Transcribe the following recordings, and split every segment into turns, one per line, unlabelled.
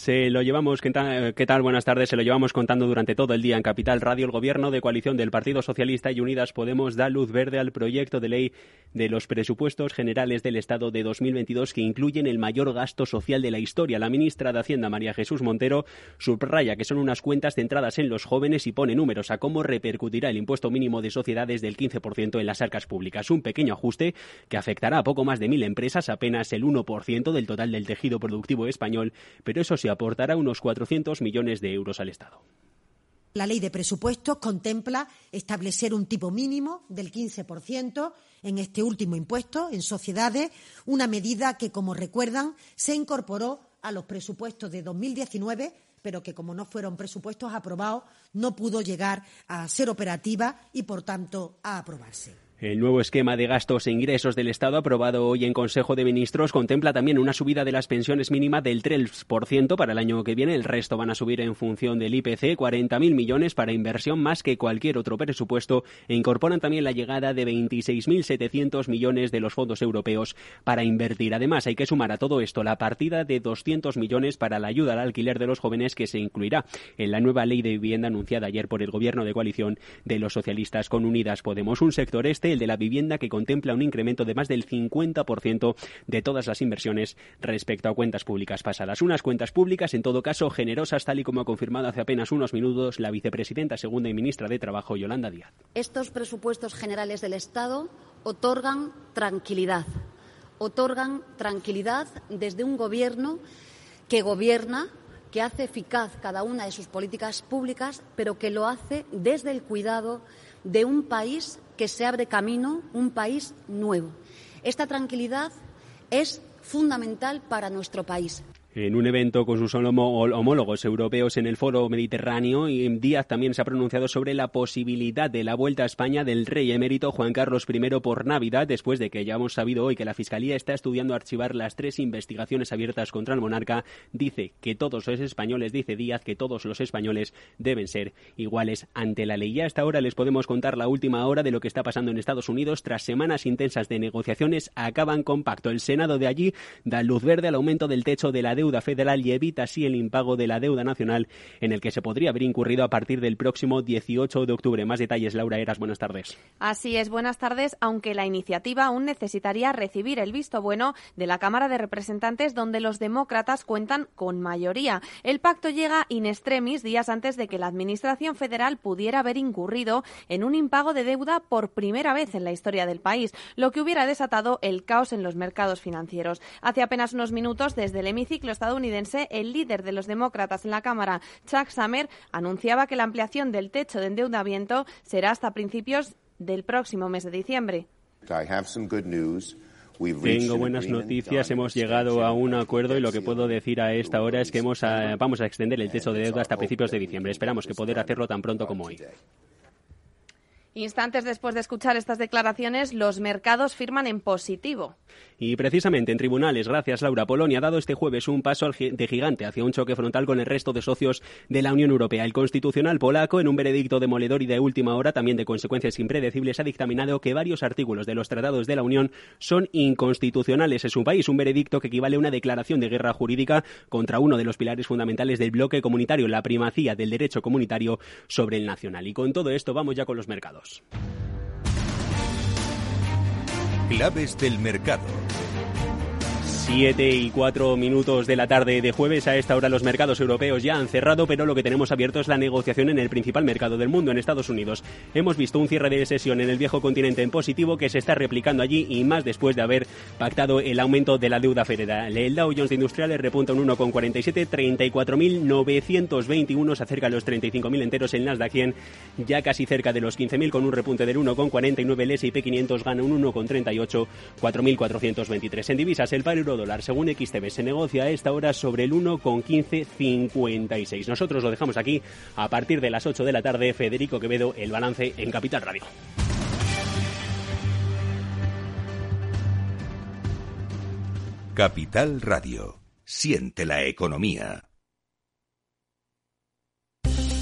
Se lo llevamos, ¿qué tal? Buenas tardes. Se lo llevamos contando durante todo el día en Capital Radio. El gobierno de coalición del Partido Socialista y Unidas Podemos da luz verde al proyecto de ley de los presupuestos generales del Estado de 2022 que incluyen el mayor gasto social de la historia. La ministra de Hacienda, María Jesús Montero, subraya que son unas cuentas centradas en los jóvenes y pone números a cómo repercutirá el impuesto mínimo de sociedades del 15% en las arcas públicas. Un pequeño ajuste que afectará a poco más de mil empresas, apenas el 1% del total del tejido productivo español, pero eso sí aportará unos 400 millones de euros al Estado.
La ley de presupuestos contempla establecer un tipo mínimo del 15% en este último impuesto en sociedades, una medida que, como recuerdan, se incorporó a los presupuestos de 2019 pero que como no fueron presupuestos aprobados no pudo llegar a ser operativa y, por tanto, a aprobarse.
El nuevo esquema de gastos e ingresos del Estado aprobado hoy en Consejo de Ministros contempla también una subida de las pensiones mínima del 3% para el año que viene. El resto van a subir en función del IPC, 40.000 millones para inversión más que cualquier otro presupuesto e incorporan también la llegada de 26.700 millones de los fondos europeos para invertir. Además, hay que sumar a todo esto la partida de 200 millones para la ayuda al alquiler de los jóvenes que se incluirá en la nueva ley de vivienda anunciada ayer por el Gobierno de coalición de los socialistas con Unidas Podemos. Un sector este el de la vivienda, que contempla un incremento de más del 50% de todas las inversiones respecto a cuentas públicas pasadas. Unas cuentas públicas, en todo caso, generosas, tal y como ha confirmado hace apenas unos minutos la vicepresidenta segunda y ministra de Trabajo, Yolanda Díaz.
Estos presupuestos generales del Estado otorgan tranquilidad. Otorgan tranquilidad desde un Gobierno que gobierna que hace eficaz cada una de sus políticas públicas, pero que lo hace desde el cuidado de un país que se abre camino, un país nuevo. Esta tranquilidad es fundamental para nuestro país.
En un evento con sus homólogos europeos en el Foro Mediterráneo, Díaz también se ha pronunciado sobre la posibilidad de la vuelta a España del rey emérito Juan Carlos I por Navidad, después de que ya hemos sabido hoy que la Fiscalía está estudiando archivar las tres investigaciones abiertas contra el monarca. Dice que todos los españoles, dice Díaz, que todos los españoles deben ser iguales ante la ley. Ya hasta ahora les podemos contar la última hora de lo que está pasando en Estados Unidos. Tras semanas intensas de negociaciones, acaban con pacto. El Senado de allí da luz verde al aumento del techo de la deuda federal y evita así el impago de la deuda nacional en el que se podría haber incurrido a partir del próximo 18 de octubre. Más detalles, Laura Eras, buenas tardes.
Así es, buenas tardes, aunque la iniciativa aún necesitaría recibir el visto bueno de la Cámara de Representantes, donde los demócratas cuentan con mayoría. El pacto llega in extremis días antes de que la Administración federal pudiera haber incurrido en un impago de deuda por primera vez en la historia del país, lo que hubiera desatado el caos en los mercados financieros. Hace apenas unos minutos, desde el hemiciclo estadounidense, el líder de los demócratas en la Cámara, Chuck Summer, anunciaba que la ampliación del techo de endeudamiento será hasta principios del próximo mes de diciembre.
Tengo buenas noticias, hemos llegado a un acuerdo y lo que puedo decir a esta hora es que hemos vamos a extender el techo de deuda hasta principios de diciembre. Esperamos que poder hacerlo tan pronto como hoy.
Instantes después de escuchar estas declaraciones, los mercados firman en positivo.
Y precisamente en tribunales, gracias Laura, Polonia ha dado este jueves un paso de gigante hacia un choque frontal con el resto de socios de la Unión Europea. El constitucional polaco, en un veredicto demoledor y de última hora, también de consecuencias impredecibles, ha dictaminado que varios artículos de los tratados de la Unión son inconstitucionales en su país. Un veredicto que equivale a una declaración de guerra jurídica contra uno de los pilares fundamentales del bloque comunitario, la primacía del derecho comunitario sobre el nacional. Y con todo esto vamos ya con los mercados.
Claves del mercado.
Siete y cuatro minutos de la tarde de jueves. A esta hora los mercados europeos ya han cerrado, pero lo que tenemos abierto es la negociación en el principal mercado del mundo, en Estados Unidos. Hemos visto un cierre de sesión en el viejo continente en positivo que se está replicando allí y más después de haber pactado el aumento de la deuda federal. El Dow Jones de Industriales repunta un 1,47, 34.921, se acerca a los 35.000 enteros. El Nasdaq 100 ya casi cerca de los 15.000 con un repunte del 1,49. El S&P 500 gana un 1,38, 4.423. En divisas, el par euro según XTB, se negocia a esta hora sobre el 1,1556. Nosotros lo dejamos aquí a partir de las 8 de la tarde. Federico Quevedo, el balance en Capital Radio.
Capital Radio. Siente la economía.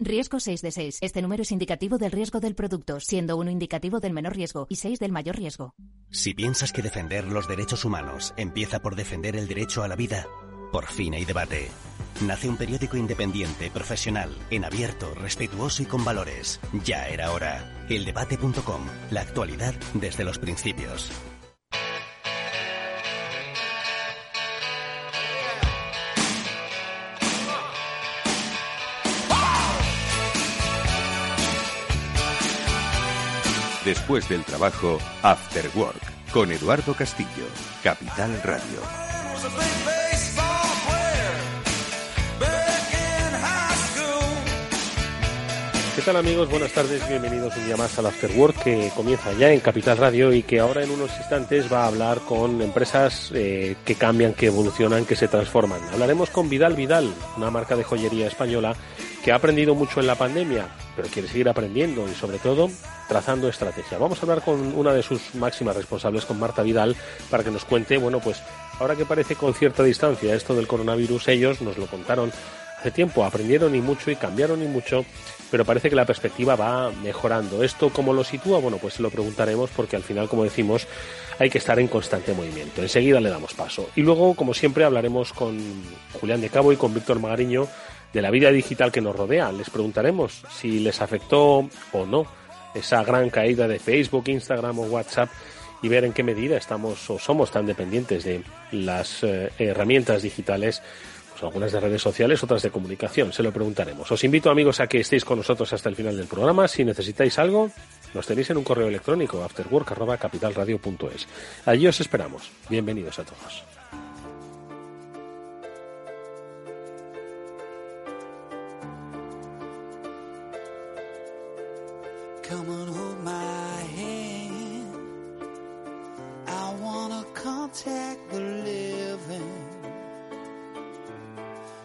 Riesgo 6 de 6. Este número es indicativo del riesgo del producto, siendo uno indicativo del menor riesgo y 6 del mayor riesgo.
Si piensas que defender los derechos humanos empieza por defender el derecho a la vida, por fin hay debate. Nace un periódico independiente, profesional, en abierto, respetuoso y con valores. Ya era hora. Eldebate.com. La actualidad desde los principios.
Después del trabajo, After Work, con Eduardo Castillo, Capital Radio.
¿Qué tal amigos? Buenas tardes, bienvenidos un día más al After Work que comienza ya en Capital Radio y que ahora en unos instantes va a hablar con empresas eh, que cambian, que evolucionan, que se transforman. Hablaremos con Vidal Vidal, una marca de joyería española que ha aprendido mucho en la pandemia, pero quiere seguir aprendiendo y sobre todo trazando estrategia. Vamos a hablar con una de sus máximas responsables, con Marta Vidal, para que nos cuente, bueno, pues ahora que parece con cierta distancia esto del coronavirus, ellos nos lo contaron hace tiempo, aprendieron y mucho y cambiaron y mucho, pero parece que la perspectiva va mejorando. ¿Esto cómo lo sitúa? Bueno, pues se lo preguntaremos porque al final, como decimos, hay que estar en constante movimiento. Enseguida le damos paso. Y luego, como siempre, hablaremos con Julián de Cabo y con Víctor Magariño de la vida digital que nos rodea. Les preguntaremos si les afectó o no esa gran caída de Facebook, Instagram o WhatsApp y ver en qué medida estamos o somos tan dependientes de las eh, herramientas digitales, pues algunas de redes sociales, otras de comunicación. Se lo preguntaremos. Os invito, amigos, a que estéis con nosotros hasta el final del programa. Si necesitáis algo, nos tenéis en un correo electrónico afterwork.capitalradio.es. Allí os esperamos. Bienvenidos a todos.
Wanna the living.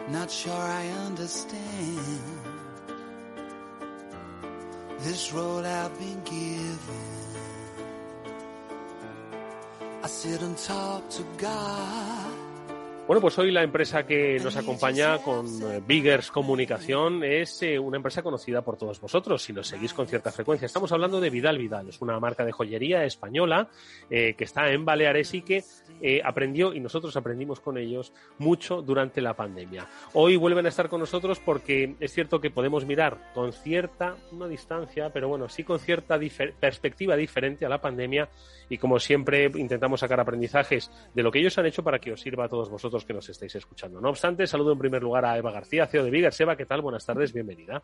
Not sure I understand this road I've been given. I sit and talk to God.
Bueno, pues hoy la empresa que nos acompaña con eh, Biggers Comunicación es eh, una empresa conocida por todos vosotros, si nos seguís con cierta frecuencia. Estamos hablando de Vidal Vidal, es una marca de joyería española eh, que está en Baleares y que aprendió, y nosotros aprendimos con ellos, mucho durante la pandemia. Hoy vuelven a estar con nosotros porque es cierto que podemos mirar con cierta, no distancia, pero bueno, sí con cierta perspectiva diferente a la pandemia y como siempre intentamos sacar aprendizajes de lo que ellos han hecho para que os sirva a todos vosotros que nos estáis escuchando. No obstante, saludo en primer lugar a Eva García, CEO de Vigas. Eva, ¿qué tal? Buenas tardes, bienvenida.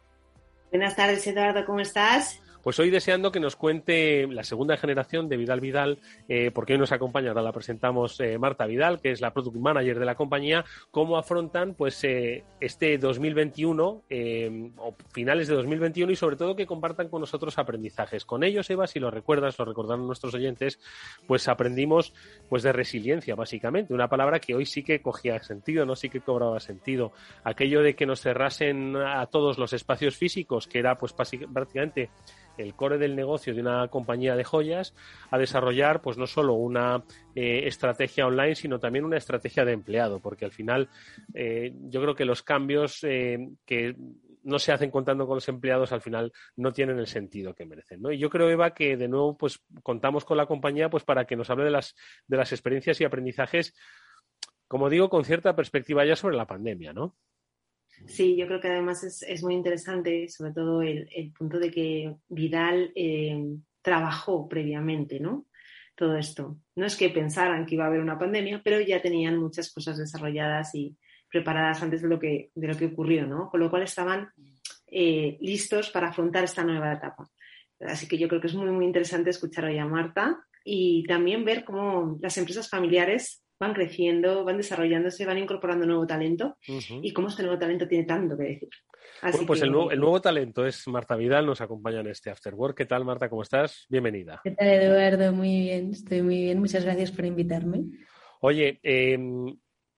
Buenas tardes, Eduardo, ¿cómo estás?
Pues hoy deseando que nos cuente la segunda generación de Vidal Vidal, eh, porque hoy nos acompaña, la presentamos eh, Marta Vidal, que es la Product Manager de la compañía, cómo afrontan pues eh, este 2021 eh, o finales de 2021 y sobre todo que compartan con nosotros aprendizajes. Con ellos, Eva, si lo recuerdas, lo recordaron nuestros oyentes, pues aprendimos pues de resiliencia, básicamente, una palabra que hoy sí que cogía sentido, no sí que cobraba sentido. Aquello de que nos cerrasen a todos los espacios físicos, que era pues prácticamente el core del negocio de una compañía de joyas a desarrollar pues no solo una eh, estrategia online sino también una estrategia de empleado porque al final eh, yo creo que los cambios eh, que no se hacen contando con los empleados al final no tienen el sentido que merecen ¿no? y yo creo Eva que de nuevo pues contamos con la compañía pues para que nos hable de las de las experiencias y aprendizajes como digo con cierta perspectiva ya sobre la pandemia ¿no?
Sí, yo creo que además es, es muy interesante, sobre todo el, el punto de que Vidal eh, trabajó previamente, ¿no? Todo esto. No es que pensaran que iba a haber una pandemia, pero ya tenían muchas cosas desarrolladas y preparadas antes de lo que, de lo que ocurrió, ¿no? Con lo cual estaban eh, listos para afrontar esta nueva etapa. Así que yo creo que es muy, muy interesante escuchar hoy a Marta y también ver cómo las empresas familiares van creciendo, van desarrollándose, van incorporando nuevo talento uh -huh. y cómo este nuevo talento tiene tanto que decir.
Así bueno, pues que... el, nuevo, el, nuevo, talento es Marta Vidal, nos acompaña en este After Work. ¿Qué tal, Marta? ¿Cómo estás? Bienvenida.
¿Qué tal, Eduardo? Muy bien, estoy muy bien. Muchas gracias por invitarme.
Oye, eh,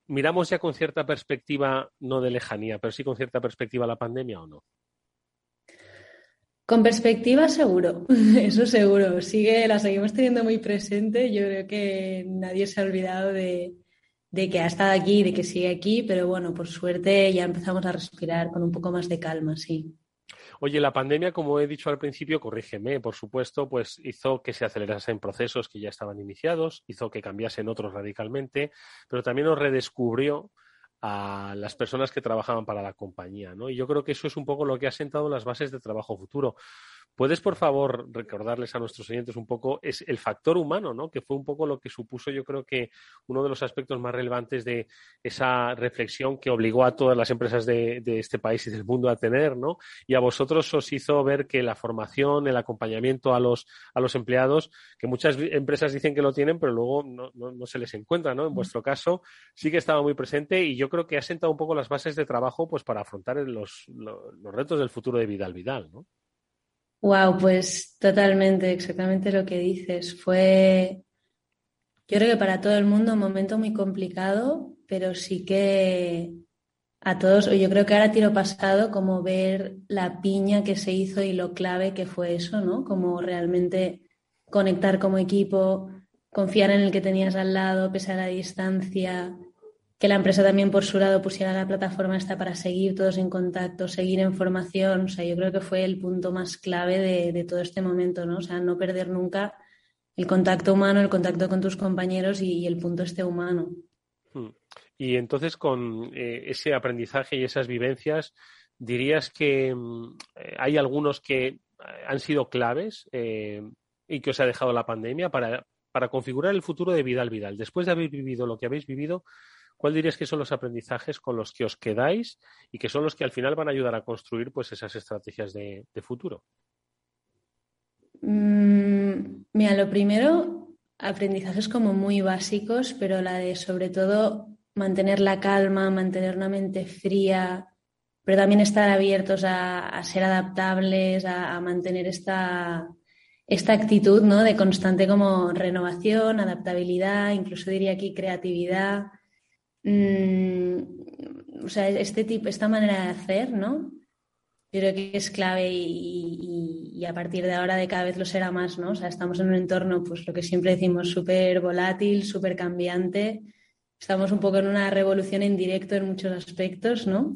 miramos ya con cierta perspectiva, no de lejanía, pero sí con cierta perspectiva la pandemia o no?
Con perspectiva, seguro, eso seguro. Sigue, la seguimos teniendo muy presente. Yo creo que nadie se ha olvidado de, de que ha estado aquí, de que sigue aquí, pero bueno, por suerte ya empezamos a respirar con un poco más de calma, sí.
Oye, la pandemia, como he dicho al principio, corrígeme, por supuesto, pues hizo que se acelerasen procesos que ya estaban iniciados, hizo que cambiasen otros radicalmente, pero también nos redescubrió a las personas que trabajaban para la compañía, ¿no? Y yo creo que eso es un poco lo que ha sentado las bases de trabajo futuro. ¿Puedes, por favor, recordarles a nuestros oyentes un poco es el factor humano, ¿no? Que fue un poco lo que supuso, yo creo que uno de los aspectos más relevantes de esa reflexión que obligó a todas las empresas de, este país y del mundo a tener, ¿no? Y a vosotros os hizo ver que la formación, el acompañamiento a los, a los empleados, que muchas empresas dicen que lo tienen, pero luego no, se les encuentra, ¿no? En vuestro caso sí que estaba muy presente y yo creo que ha sentado un poco las bases de trabajo, pues, para afrontar los, los, los retos del futuro de Vidal Vidal, ¿no?
Wow, pues totalmente, exactamente lo que dices. Fue, yo creo que para todo el mundo un momento muy complicado, pero sí que a todos, yo creo que ahora tiro pasado como ver la piña que se hizo y lo clave que fue eso, ¿no? Como realmente conectar como equipo, confiar en el que tenías al lado, pese a la distancia, que la empresa también por su lado pusiera la plataforma esta para seguir todos en contacto, seguir en formación. O sea, yo creo que fue el punto más clave de, todo este momento, ¿no? O sea, no perder nunca el contacto humano, el contacto con tus compañeros y, el punto este humano.
Hmm. Y entonces, con eh, ese aprendizaje y esas vivencias, dirías que mm, eh, hay algunos que eh, han sido claves y que os ha dejado la pandemia para, para configurar el futuro de Vidal Vidal. Después de haber vivido lo que habéis vivido, ¿Cuál dirías que son los aprendizajes con los que os quedáis y que son los que al final van a ayudar a construir pues, esas estrategias de, futuro?
Mm, mira, lo primero, aprendizajes como muy básicos, pero la de sobre todo mantener la calma, mantener una mente fría, pero también estar abiertos a, ser adaptables, a, mantener esta, esta actitud ¿no? de constante como renovación, adaptabilidad, incluso diría aquí creatividad. Mm, o sea, este tipo, esta manera de hacer, ¿no? Yo creo que es clave y, a partir de ahora de cada vez lo será más, ¿no? O sea, estamos en un entorno, pues lo que siempre decimos, súper volátil, súper cambiante. Estamos un poco en una revolución en directo en muchos aspectos, ¿no?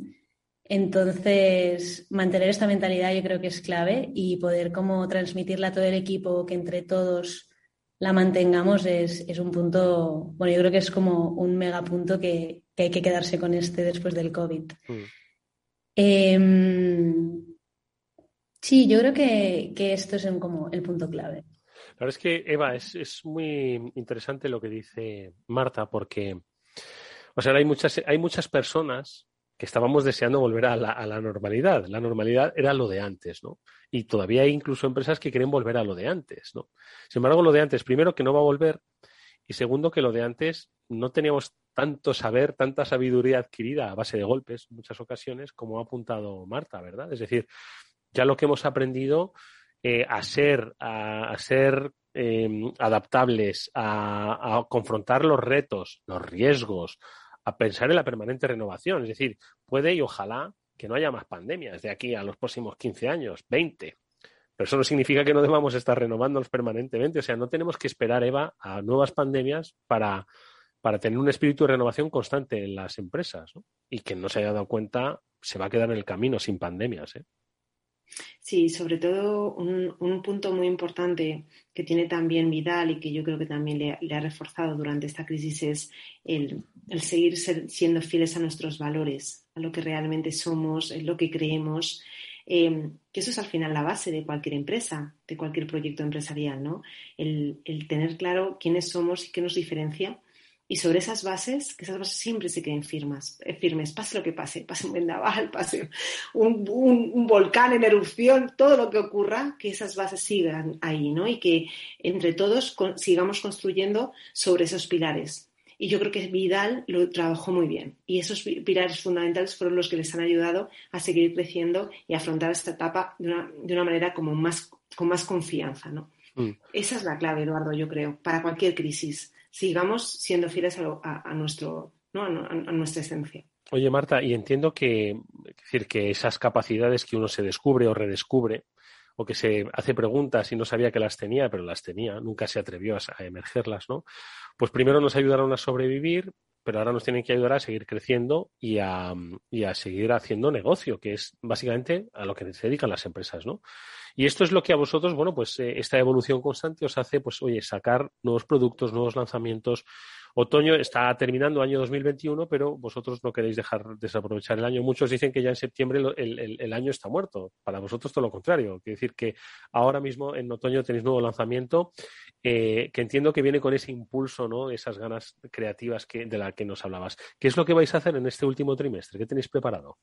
Entonces, mantener esta mentalidad yo creo que es clave y poder como transmitirla a todo el equipo, que entre todos la mantengamos es, un punto, bueno, yo creo que es como un megapunto que, que hay que quedarse con este después del COVID. Mm. Em, sí, yo creo que, esto es como el punto clave.
La verdad es que, Eva, es, muy interesante lo que dice Marta, porque, o sea, hay muchas, hay muchas personas que estábamos deseando volver a la, a la, normalidad. La normalidad era lo de antes, ¿no? Y todavía hay incluso empresas que quieren volver a lo de antes, ¿no? Sin embargo, lo de antes, primero, que no va a volver, y segundo, que lo de antes no teníamos tanto saber, tanta sabiduría adquirida a base de golpes, en muchas ocasiones, como ha apuntado Marta, ¿verdad? Es decir, ya lo que hemos aprendido eh, a ser, a, ser em, adaptables, a, a confrontar los retos, los riesgos, a pensar en la permanente renovación. Es decir, puede y ojalá que no haya más pandemias de aquí a los próximos 15 años, 20. Pero eso no significa que no debamos estar renovándonos permanentemente. O sea, no tenemos que esperar, Eva, a nuevas pandemias para, para tener un espíritu de renovación constante en las empresas. Y que no se haya dado cuenta se va a quedar en el camino sin pandemias. ¿eh?
Sí, sobre todo un, punto muy importante que tiene también Vidal y que yo creo que también le, ha reforzado durante esta crisis es el, seguir siendo fieles a nuestros valores, a lo que realmente somos, en lo que creemos. Eh, que eso es al final la base de cualquier empresa, de cualquier proyecto empresarial, ¿no? el tener claro quiénes somos y qué nos diferencia y sobre esas bases, que esas bases siempre se queden firmes, eh, firmes pase lo que pase, pase un vendaval, pase un, un, volcán en erupción, todo lo que ocurra, que esas bases sigan ahí, ¿no? Y que entre todos sigamos construyendo sobre esos pilares. Y yo creo que Vidal lo trabajó muy bien. Y esos pilares fundamentales fueron los que les han ayudado a seguir creciendo y afrontar esta etapa de una, de una manera como más, con más confianza, ¿no? Mm. Esa es la clave, Eduardo, yo creo, para cualquier crisis sigamos siendo fieles a, nuestro, ¿no? a, nuestra esencia.
Oye, Marta, y entiendo que, decir, que esas capacidades que uno se descubre o redescubre, o que se hace preguntas y no sabía que las tenía, pero las tenía, nunca se atrevió a, emergerlas, ¿no? Pues primero nos ayudaron a sobrevivir, pero ahora nos tienen que ayudar a seguir creciendo y a, y a seguir haciendo negocio, que es básicamente a lo que se dedican las empresas, ¿no? Y esto es lo que a vosotros, bueno, pues eh, esta evolución constante os hace, pues, oye, sacar nuevos productos, nuevos lanzamientos, Otoño está terminando año 2021, pero vosotros no queréis dejar desaprovechar el año. Muchos dicen que ya en septiembre el, año está muerto. Para vosotros todo lo contrario. Quiere decir que ahora mismo en otoño tenéis nuevo lanzamiento eh, que entiendo que viene con ese impulso, ¿no? Esas ganas creativas que, de las que nos hablabas. ¿Qué es lo que vais a hacer en este último trimestre? ¿Qué tenéis preparado?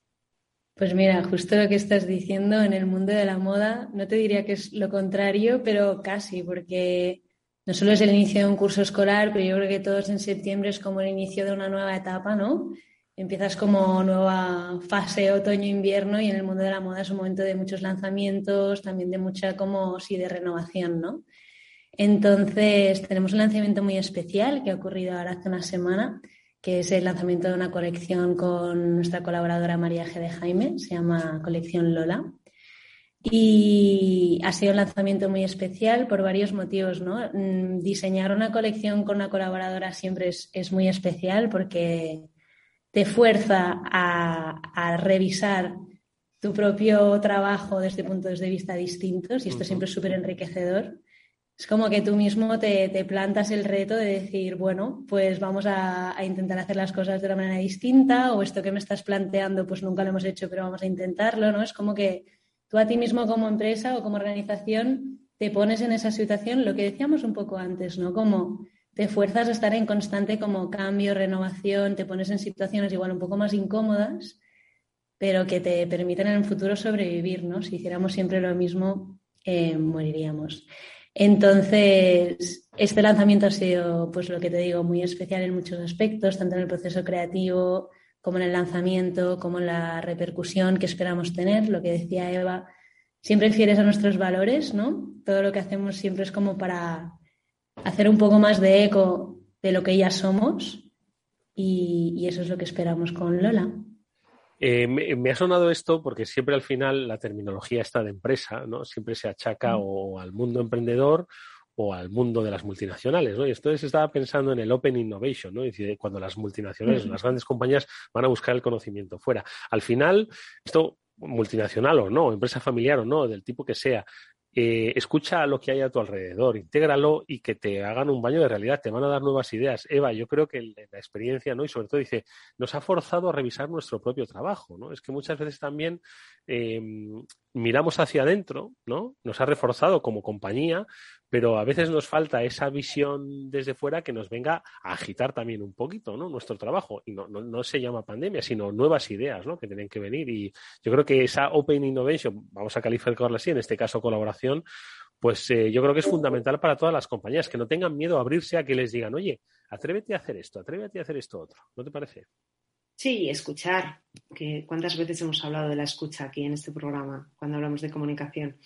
Pues mira, justo lo que estás diciendo en el mundo de la moda, no te diría que es lo contrario, pero casi, porque no solo es el inicio de un curso escolar, pero yo creo que todos en septiembre es como el inicio de una nueva etapa, ¿no? Empiezas como nueva fase otoño-invierno y en el mundo de la moda es un momento de muchos lanzamientos, también de mucha como sí de renovación, ¿no? Entonces tenemos un lanzamiento muy especial que ha ocurrido ahora hace una semana, que es el lanzamiento de una colección con nuestra colaboradora María G. de Jaime, se llama Colección Lola. Y ha sido un lanzamiento muy especial por varios motivos, ¿no? Mm, diseñar una colección con una colaboradora siempre es, muy especial porque te fuerza a, revisar tu propio trabajo desde puntos de vista distintos y esto siempre es súper enriquecedor. Es como que tú mismo te, plantas el reto de decir, bueno, pues vamos a, intentar hacer las cosas de una manera distinta o esto que me estás planteando pues nunca lo hemos hecho pero vamos a intentarlo, ¿no? Es como que tú a ti mismo como empresa o como organización te pones en esa situación, lo que decíamos un poco antes, ¿no? Como te fuerzas a estar en constante como cambio, renovación, te pones en situaciones igual un poco más incómodas, pero que te permiten en el futuro sobrevivir, ¿no? Si hiciéramos siempre lo mismo, eh, moriríamos. Entonces, este lanzamiento ha sido, pues lo que te digo, muy especial en muchos aspectos, tanto en el proceso creativo, como en el lanzamiento, como en la repercusión que esperamos tener, lo que decía Eva, siempre fieles a nuestros valores, ¿no? Todo lo que hacemos siempre es como para hacer un poco más de eco de lo que ya somos y, eso es lo que esperamos con Lola.
Eh, me, ha sonado esto porque siempre al final la terminología está de empresa, ¿no? Siempre se achaca o al mundo emprendedor o al mundo de las multinacionales, ¿no? Y entonces estaba pensando en el Open Innovation, ¿no? decir, cuando las multinacionales, las grandes compañías van a buscar el conocimiento fuera. Al final, esto multinacional o no, empresa familiar o no, del tipo que sea, eh, escucha lo que hay a tu alrededor, intégralo y que te hagan un baño de realidad, te van a dar nuevas ideas. Eva, yo creo que la experiencia, ¿no? Y sobre todo dice, nos ha forzado a revisar nuestro propio trabajo, ¿no? Es que muchas veces también em, miramos hacia adentro, ¿no? Nos ha reforzado como compañía, pero a veces nos falta esa visión desde fuera que nos venga a agitar también un poquito, ¿no? Nuestro trabajo. Y no, no, se llama pandemia, sino nuevas ideas, ¿no? Que tienen que venir. Y yo creo que esa Open Innovation, vamos a calificarla así, en este caso colaboración, pues eh, yo creo que es fundamental para todas las compañías, que no tengan miedo a abrirse a que les digan, oye, atrévete a hacer esto, atrévete a hacer esto otro. ¿No te parece?
Sí, escuchar. Que ¿Cuántas veces hemos hablado de la escucha aquí en este programa cuando hablamos de comunicación?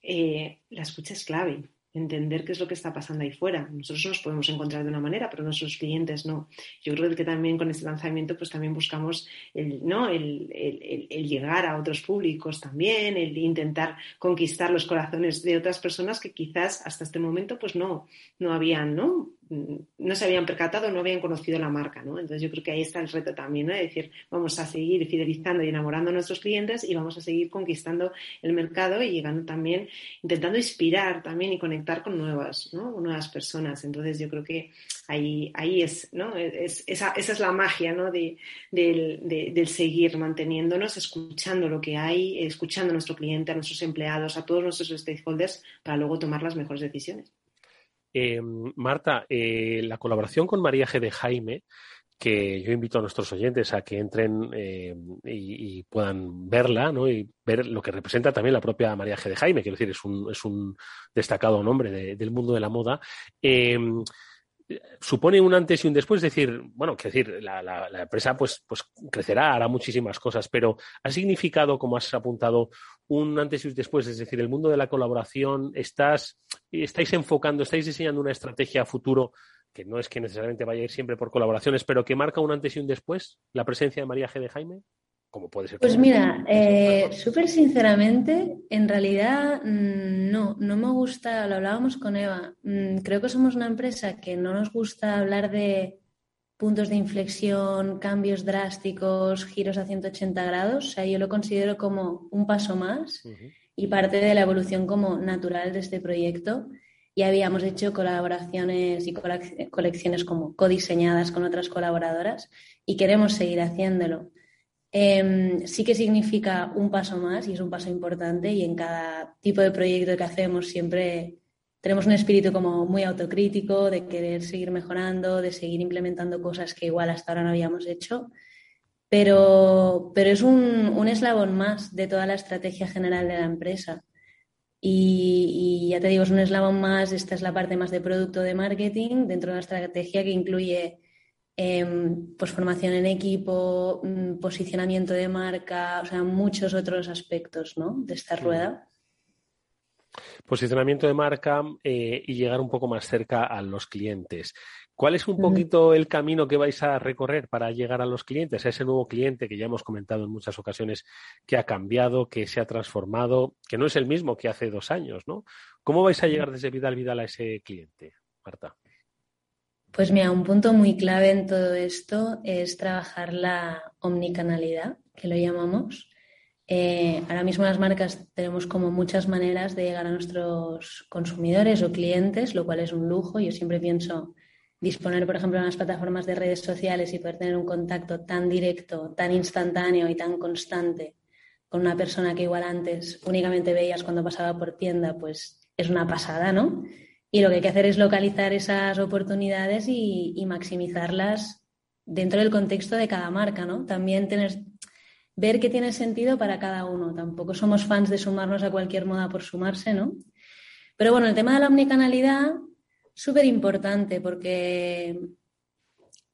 Eh, la escucha es clave entender qué es lo que está pasando ahí fuera. Nosotros nos podemos encontrar de una manera, pero nuestros clientes no. Yo creo que también con este lanzamiento pues también buscamos el, ¿no? el, el, llegar a otros públicos también, el intentar conquistar los corazones de otras personas que quizás hasta este momento pues no, no habían, ¿no? No se habían percatado, no habían conocido la marca, ¿no? Entonces yo creo que ahí está el reto también, ¿no? De decir, vamos a seguir fidelizando y enamorando a nuestros clientes y vamos a seguir conquistando el mercado y llegando también, intentando inspirar también y conectar con nuevas, ¿no? nuevas personas. Entonces yo creo que ahí, ahí es, ¿no? Es, esa, esa es la magia, ¿no? De, del seguir manteniéndonos, escuchando lo que hay, escuchando a nuestro cliente, a nuestros empleados, a todos nuestros stakeholders para luego tomar las mejores decisiones.
Eh, Marta, eh, la colaboración con María G. de Jaime, que yo invito a nuestros oyentes a que entren eh, y, puedan verla ¿no? y ver lo que representa también la propia María G. de Jaime, quiero decir, es un, es un destacado nombre del mundo de la moda supone un antes y un después, es decir, bueno, que decir, la, la, empresa pues, pues crecerá, hará muchísimas cosas, pero ha significado, como has apuntado, un antes y un después, es decir, el mundo de la colaboración, estás, estáis enfocando, estáis diseñando una estrategia a futuro que no es que necesariamente vaya a ir siempre por colaboraciones, pero que marca un antes y un después, la presencia de María G. de Jaime? ¿Cómo puede ser?
Pues mira, eh, súper sinceramente, en realidad mm, no, no me gusta, lo hablábamos con Eva, mm, creo que somos una empresa que no nos gusta hablar de puntos de inflexión, cambios drásticos, giros a 180 grados. O sea, yo lo considero como un paso más y parte de la evolución como natural de este proyecto. Ya habíamos hecho colaboraciones y colecciones como codiseñadas con otras colaboradoras y queremos seguir haciéndolo. Em, sí que significa un paso más y es un paso importante y en cada tipo de proyecto que hacemos siempre tenemos un espíritu como muy autocrítico, de querer seguir mejorando, de seguir implementando cosas que igual hasta ahora no habíamos hecho, pero, pero es un, eslabón más de toda la estrategia general de la empresa. Y, ya te digo, es un eslabón más, esta es la parte más de producto de marketing dentro de una estrategia que incluye em, pues formación en equipo, mm, posicionamiento de marca, o sea, muchos otros aspectos ¿no? de esta rueda
posicionamiento de marca eh, y llegar un poco más cerca a los clientes. ¿Cuál es un poquito el camino que vais a recorrer para llegar a los clientes, a ese nuevo cliente que ya hemos comentado en muchas ocasiones que ha cambiado, que se ha transformado, que no es el mismo que hace dos años, ¿no? ¿Cómo vais a llegar desde Vidal Vidal a ese cliente, Marta?
Pues mira, un punto muy clave en todo esto es trabajar la omnicanalidad, que lo llamamos. Eh, ahora mismo las marcas tenemos como muchas maneras de llegar a nuestros consumidores o clientes, lo cual es un lujo. Yo siempre pienso disponer, por ejemplo, de unas plataformas de redes sociales y poder tener un contacto tan directo, tan instantáneo y tan constante con una persona que igual antes únicamente veías cuando pasaba por tienda, pues es una pasada, ¿no? Y lo que hay que hacer es localizar esas oportunidades y, maximizarlas dentro del contexto de cada marca, ¿no? También tener ver qué tiene sentido para cada uno. Tampoco somos fans de sumarnos a cualquier moda por sumarse, ¿no? Pero bueno, el tema de la omnicanalidad, súper importante porque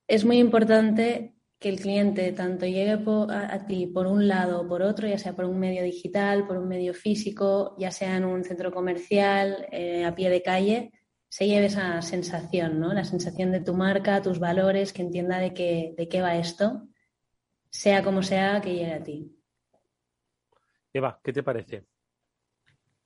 es muy importante que el cliente tanto llegue a, ti por un lado o por otro, ya sea por un medio digital, por un medio físico, ya sea en un centro comercial, eh, a pie de calle, se lleve esa sensación, ¿no? La sensación de tu marca, tus valores, que entienda de qué, de qué va esto sea como sea, que llegue a ti.
Eva, ¿qué te parece?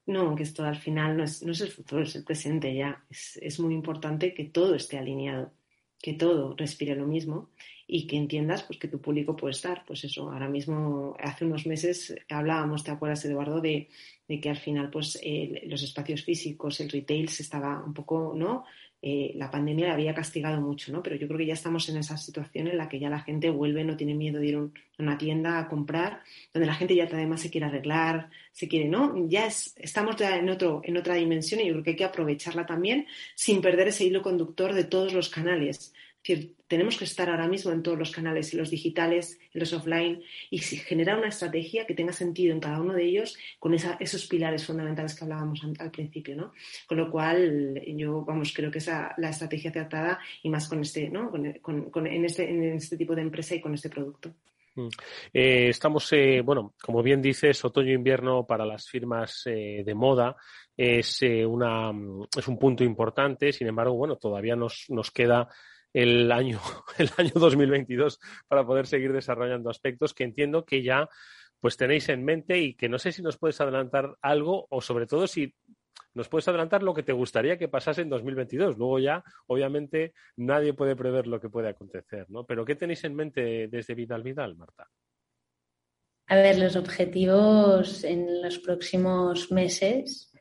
No, que esto al final no es, no es el futuro, es el presente ya. Es, es, muy importante que todo esté alineado, que todo respire lo mismo y que entiendas pues, que tu público puede estar. Pues eso, ahora mismo, hace unos meses hablábamos, ¿te acuerdas, Eduardo, de, de que al final pues, los espacios físicos, el retail se estaba un poco, ¿no? Eh, la pandemia la había castigado mucho, ¿no? Pero yo creo que ya estamos en esa situación en la que ya la gente vuelve, no tiene miedo de ir a una tienda a comprar, donde la gente ya además se quiere arreglar, se quiere, ¿no? Ya estamos ya en, otro, en otra dimensión y yo creo que hay que aprovecharla también sin perder ese hilo conductor de todos los canales decir, tenemos que estar ahora mismo en todos los canales, los digitales, los offline, y generar una estrategia que tenga sentido en cada uno de ellos con esos pilares fundamentales que hablábamos al, principio, ¿no? Con lo cual, yo, vamos, creo que esa la estrategia acertada y más con este, ¿no? Con, en, este, en este tipo de empresa y con este producto.
Mm. Eh, estamos, eh, bueno, como bien dices, otoño-invierno para las firmas eh, de moda es, una, es un punto importante. Sin embargo, bueno, todavía nos, nos queda el año, el año 2022 para poder seguir desarrollando aspectos que entiendo que ya pues tenéis en mente y que no sé si nos puedes adelantar algo o sobre todo si nos puedes adelantar lo que te gustaría que pasase en 2022. Luego ya, obviamente, nadie puede prever lo que puede acontecer, ¿no? Pero ¿qué tenéis en mente desde Vidal Vidal, Marta?
A ver, los objetivos en los próximos meses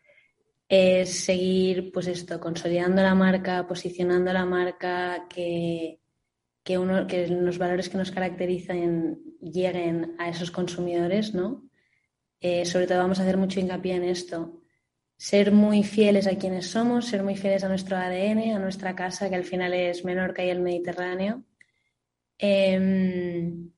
es seguir, pues esto, consolidando la marca, posicionando la marca, que, que, uno, que los valores que nos caracterizan lleguen a esos consumidores, ¿no? Eh, sobre todo vamos a hacer mucho hincapié en esto. Ser muy fieles a quienes somos, ser muy fieles a nuestro ADN, a nuestra casa, que al final es Menorca y el Mediterráneo. Em,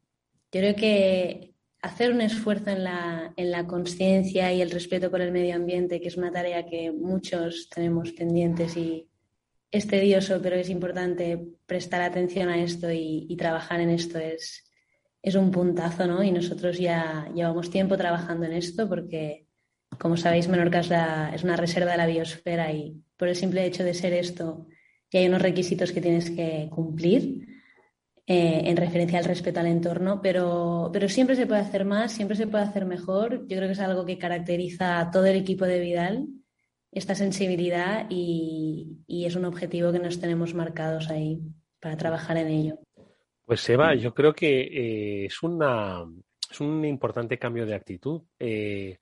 yo creo que hacer un esfuerzo en la, en la conciencia y el respeto por el medio ambiente, que es una tarea que muchos tenemos pendientes y es tedioso, pero es importante prestar atención a esto y, trabajar en esto. Es, es un puntazo, ¿no? Y nosotros ya llevamos tiempo trabajando en esto porque, como sabéis, Menorca es, es una reserva de la biosfera y por el simple hecho de ser esto y hay unos requisitos que tienes que cumplir eh, en referencia al respeto al entorno, pero, pero siempre se puede hacer más, siempre se puede hacer mejor. Yo creo que es algo que caracteriza a todo el equipo de Vidal, esta sensibilidad y, es un objetivo que nos tenemos marcados ahí para trabajar en ello.
Pues Eva, yo creo que eh, es, una, es un importante cambio de actitud. Eh,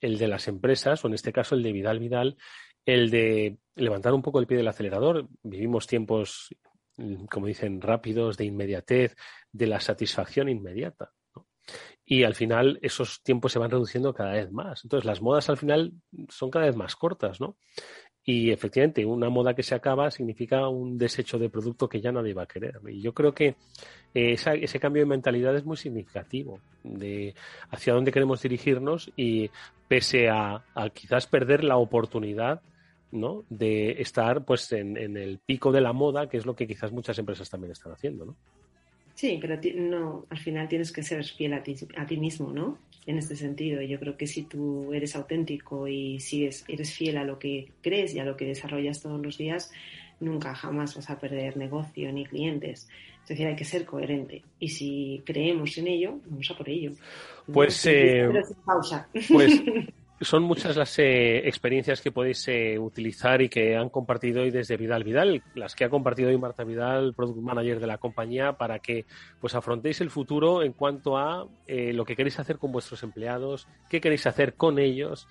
el de las empresas, o en este caso el de Vidal Vidal, el de levantar un poco el pie del acelerador. Vivimos tiempos, como dicen, rápidos, de inmediatez, de la satisfacción inmediata. Y al final esos tiempos se van reduciendo cada vez más. Entonces las modas al final son cada vez más cortas, ¿no? Y efectivamente, una moda que se acaba significa un desecho de producto que ya nadie va a querer. Y yo creo que ese cambio de mentalidad es muy significativo de hacia dónde queremos dirigirnos y pese a quizás perder la oportunidad ¿no? de estar pues en, en, el pico de la moda, que es lo que quizás muchas empresas también están haciendo. ¿no?
Sí, pero no, al final tienes que ser fiel a ti, a ti mismo, ¿no? En este sentido, yo creo que si tú eres auténtico y sigues, eres fiel a lo que crees y a lo que desarrollas todos los días, nunca jamás vas a perder negocio ni clientes. Es decir, hay que ser coherente. Y si creemos en ello, vamos a por ello.
Pues, eh, pausa. pues son muchas las eh, experiencias que podéis eh, utilizar y que han compartido hoy desde Vidal Vidal, las que ha compartido hoy Marta Vidal, Product Manager de la compañía, para que pues afrontéis el futuro en cuanto a eh, lo que queréis hacer con vuestros empleados, qué queréis hacer con ellos,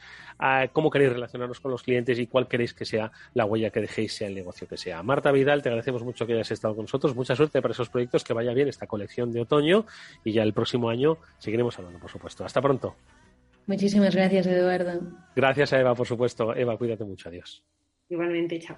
cómo queréis relacionaros con los clientes y cuál queréis que sea la huella que dejéis, sea el negocio que sea. Marta Vidal, te agradecemos mucho que hayas estado con nosotros. Mucha suerte para esos proyectos, que vaya bien esta colección de otoño y ya el próximo año seguiremos hablando, por supuesto. Hasta pronto.
Muchísimas gracias, Eduardo.
Gracias a Eva, por supuesto. Eva, cuídate mucho. Adiós.
Igualmente, chao.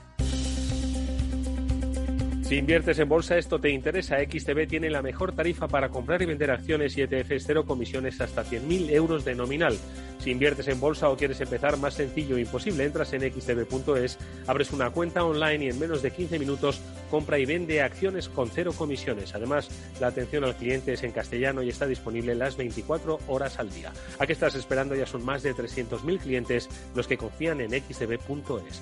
Si inviertes en bolsa, esto te interesa. XTB tiene la mejor tarifa para comprar y vender acciones y ETFs, cero comisiones hasta 100.000 euros de nominal. Si inviertes en bolsa o quieres empezar más sencillo e imposible, entras en xtb.es, abres una cuenta online y en menos de 15 minutos compra y vende acciones con cero comisiones. Además, la atención al cliente es en castellano y está disponible las 24 horas al día. ¿A qué estás esperando? Ya son más de 300.000 clientes los que confían en xtb.es.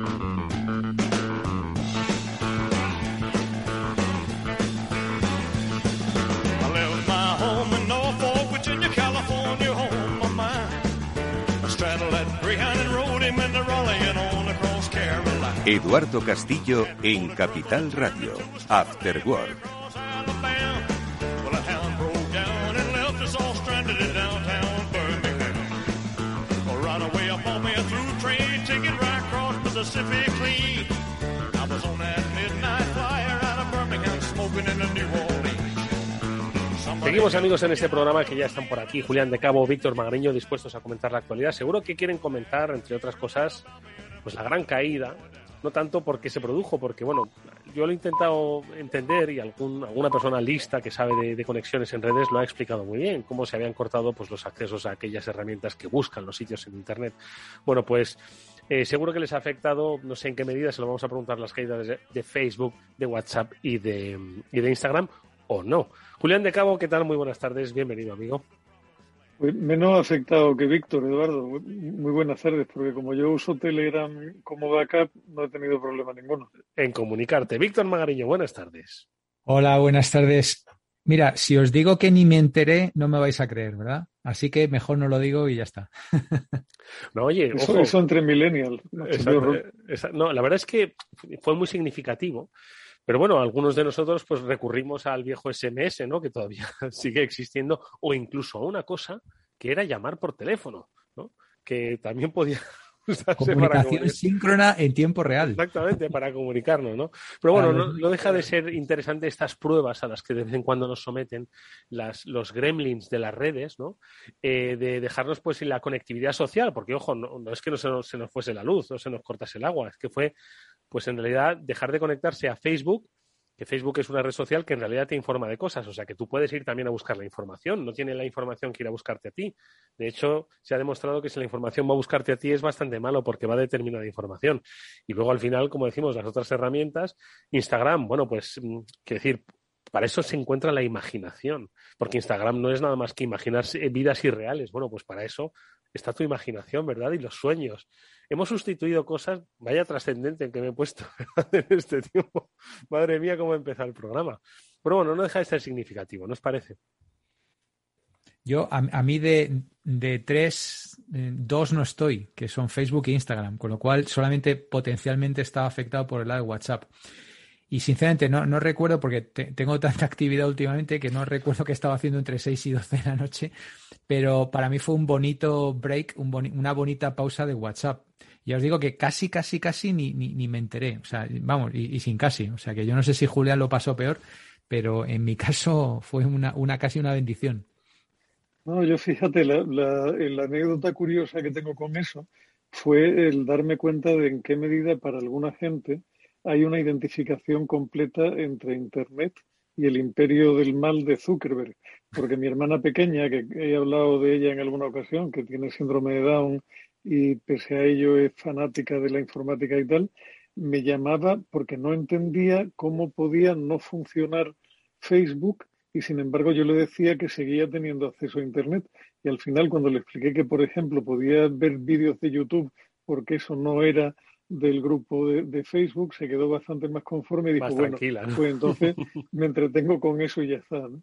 Eduardo Castillo en Capital Radio, After Work.
Seguimos amigos en este programa que ya están por aquí, Julián de Cabo, Víctor Magriño, dispuestos a comentar la actualidad. Seguro que quieren comentar, entre otras cosas, pues la gran caída no tanto porque se produjo, porque bueno, yo lo he intentado entender y algún, alguna persona lista que sabe de, conexiones en redes lo ha explicado muy bien, cómo se habían cortado pues los accesos a aquellas herramientas que buscan los sitios en Internet. Bueno, pues eh, seguro que les ha afectado, no sé en qué medida, se lo vamos a preguntar las caídas de, Facebook, de WhatsApp y de, y de Instagram, o no. Julián de Cabo, ¿qué tal? Muy buenas tardes, bienvenido amigo.
Menos afectado que Víctor, Eduardo. Muy buenas tardes, porque como yo uso Telegram como backup, no he tenido problema ninguno.
En comunicarte. Víctor Magariño, buenas tardes.
Hola, buenas tardes. Mira, si os digo que ni me enteré, no me vais a creer, ¿verdad? Así que mejor no lo digo y ya está.
no, oye,
eso, ojo. entre millennials.
no, la verdad es que fue muy significativo. Pero bueno, algunos de nosotros pues recurrimos al viejo SMS, ¿no? Que todavía sigue existiendo, o incluso a una cosa que era llamar por teléfono, ¿no? Que también podía
Comunicación síncrona en tiempo real.
Exactamente, para comunicarnos, ¿no? Pero bueno, no, deja de ser interesante estas pruebas a las que de vez en cuando nos someten las, los gremlins de las redes, ¿no? Eh, de dejarnos pues en la conectividad social, porque ojo, no, es que no se nos, se nos fuese la luz, no se nos cortase el agua, es que fue pues en realidad dejar de conectarse a Facebook, que Facebook es una red social que en realidad te informa de cosas, o sea que tú puedes ir también a buscar la información, no tiene la información que ir a buscarte a ti. De hecho, se ha demostrado que si la información va a buscarte a ti es bastante malo porque va a determinar información. Y luego al final, como decimos, las otras herramientas, Instagram, bueno, pues, mm, qué decir, para eso se encuentra la imaginación, porque Instagram no es nada más que imaginar vidas irreales. Bueno, pues para eso está tu imaginación, ¿verdad? Y los sueños hemos sustituido cosas, vaya trascendente en que me he puesto en este tiempo. Madre mía, cómo ha empezado el programa. Pero bueno, no deja de ser significativo, ¿no os parece?
Yo, a, mí de, tres, eh, dos no estoy, que son Facebook e Instagram, con lo cual solamente potencialmente estaba afectado por el lado de WhatsApp. Y sinceramente no, no recuerdo, porque tengo tanta actividad últimamente que no recuerdo qué estaba haciendo entre 6 y 12 de la noche, pero para mí fue un bonito break, una bonita pausa de WhatsApp. Ya os digo que casi, casi, casi ni, ni, me enteré. O sea, vamos, y, sin casi. O sea, que yo no sé si Julián lo pasó peor, pero en mi caso fue una, una casi una bendición.
No, yo fíjate, la, la, anécdota curiosa que tengo con eso fue el darme cuenta de en qué medida para alguna gente hay una identificación completa entre Internet y el imperio del mal de Zuckerberg. Porque mi hermana pequeña, que he hablado de ella en alguna ocasión, que tiene síndrome de Down y pese a ello es fanática de la informática y tal, me llamaba porque no entendía cómo podía no funcionar Facebook y sin embargo yo le decía que seguía teniendo acceso a Internet y al final cuando le expliqué que, por ejemplo, podía ver vídeos de YouTube porque eso no era del grupo de, Facebook, se quedó bastante más conforme y dijo, bueno, pues entonces me entretengo con eso y ya está. ¿no?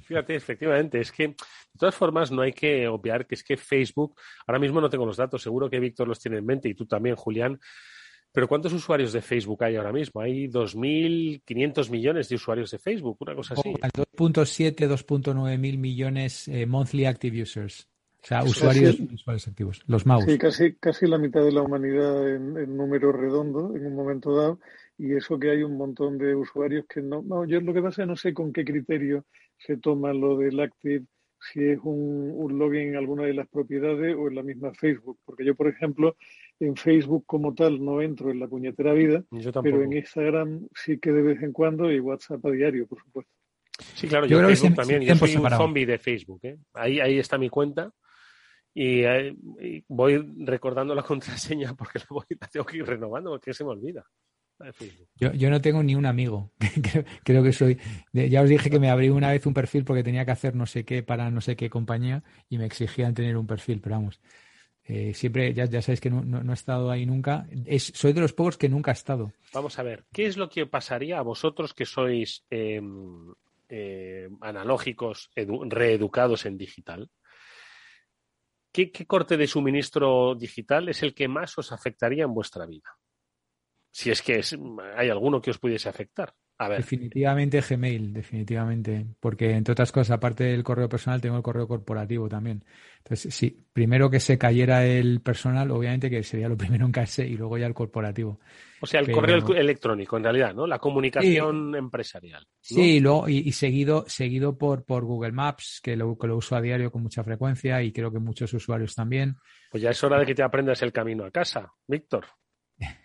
Fíjate, efectivamente, es que de todas formas no hay que obviar que es que Facebook, ahora mismo no tengo los datos, seguro que Víctor los tiene en mente y tú también, Julián, pero ¿cuántos usuarios de Facebook hay ahora mismo? Hay 2.500 millones de usuarios de Facebook, una cosa así.
2.7, 2.9 mil millones eh, monthly active users. O sea, usuarios, activos, los mouse.
Sí, casi, casi la mitad de la humanidad en, en número redondo en un momento dado y eso que hay un montón de usuarios que no, no yo lo que pasa es no sé con qué criterio se toma lo del Active, si es un, login en alguna de las propiedades o en la misma Facebook. Porque yo, por ejemplo, en Facebook como tal no entro en la puñetera vida, pero en Instagram sí que de vez en cuando y WhatsApp a diario, por supuesto.
Sí, claro, yo, Facebook también. Yo soy un zombie de Facebook. ¿eh? Ahí, ahí está mi cuenta. Y, eh, voy recordando la contraseña porque la, voy, la tengo que ir renovando porque se me olvida.
Yo, yo no tengo ni un amigo. Creo que soy. Ya os dije que me abrí una vez un perfil porque tenía que hacer no sé qué para no sé qué compañía y me exigían tener un perfil, pero vamos. Eh, siempre, ya, ya sabéis que no, no, he estado ahí nunca. Es, soy de los pocos que nunca he estado.
Vamos a ver, ¿qué es lo que pasaría a vosotros que sois em, eh, analógicos, reeducados en digital? ¿Qué corte de suministro digital es el que más os afectaría en vuestra vida? si es que hay alguno que os pudiese afectar. A ver.
Definitivamente Gmail, definitivamente. Porque, entre otras cosas, aparte del correo personal, tengo el correo corporativo también. Entonces, sí, primero que se cayera el personal, obviamente que sería lo primero en caerse y luego ya el corporativo.
O sea, el correo electrónico, en realidad, ¿no? La comunicación empresarial.
Sí, y, luego, y, seguido, seguido por, por Google Maps, que lo, que lo uso a diario con mucha frecuencia y creo que muchos usuarios también.
Pues ya es hora de que te aprendas el camino a casa, Víctor.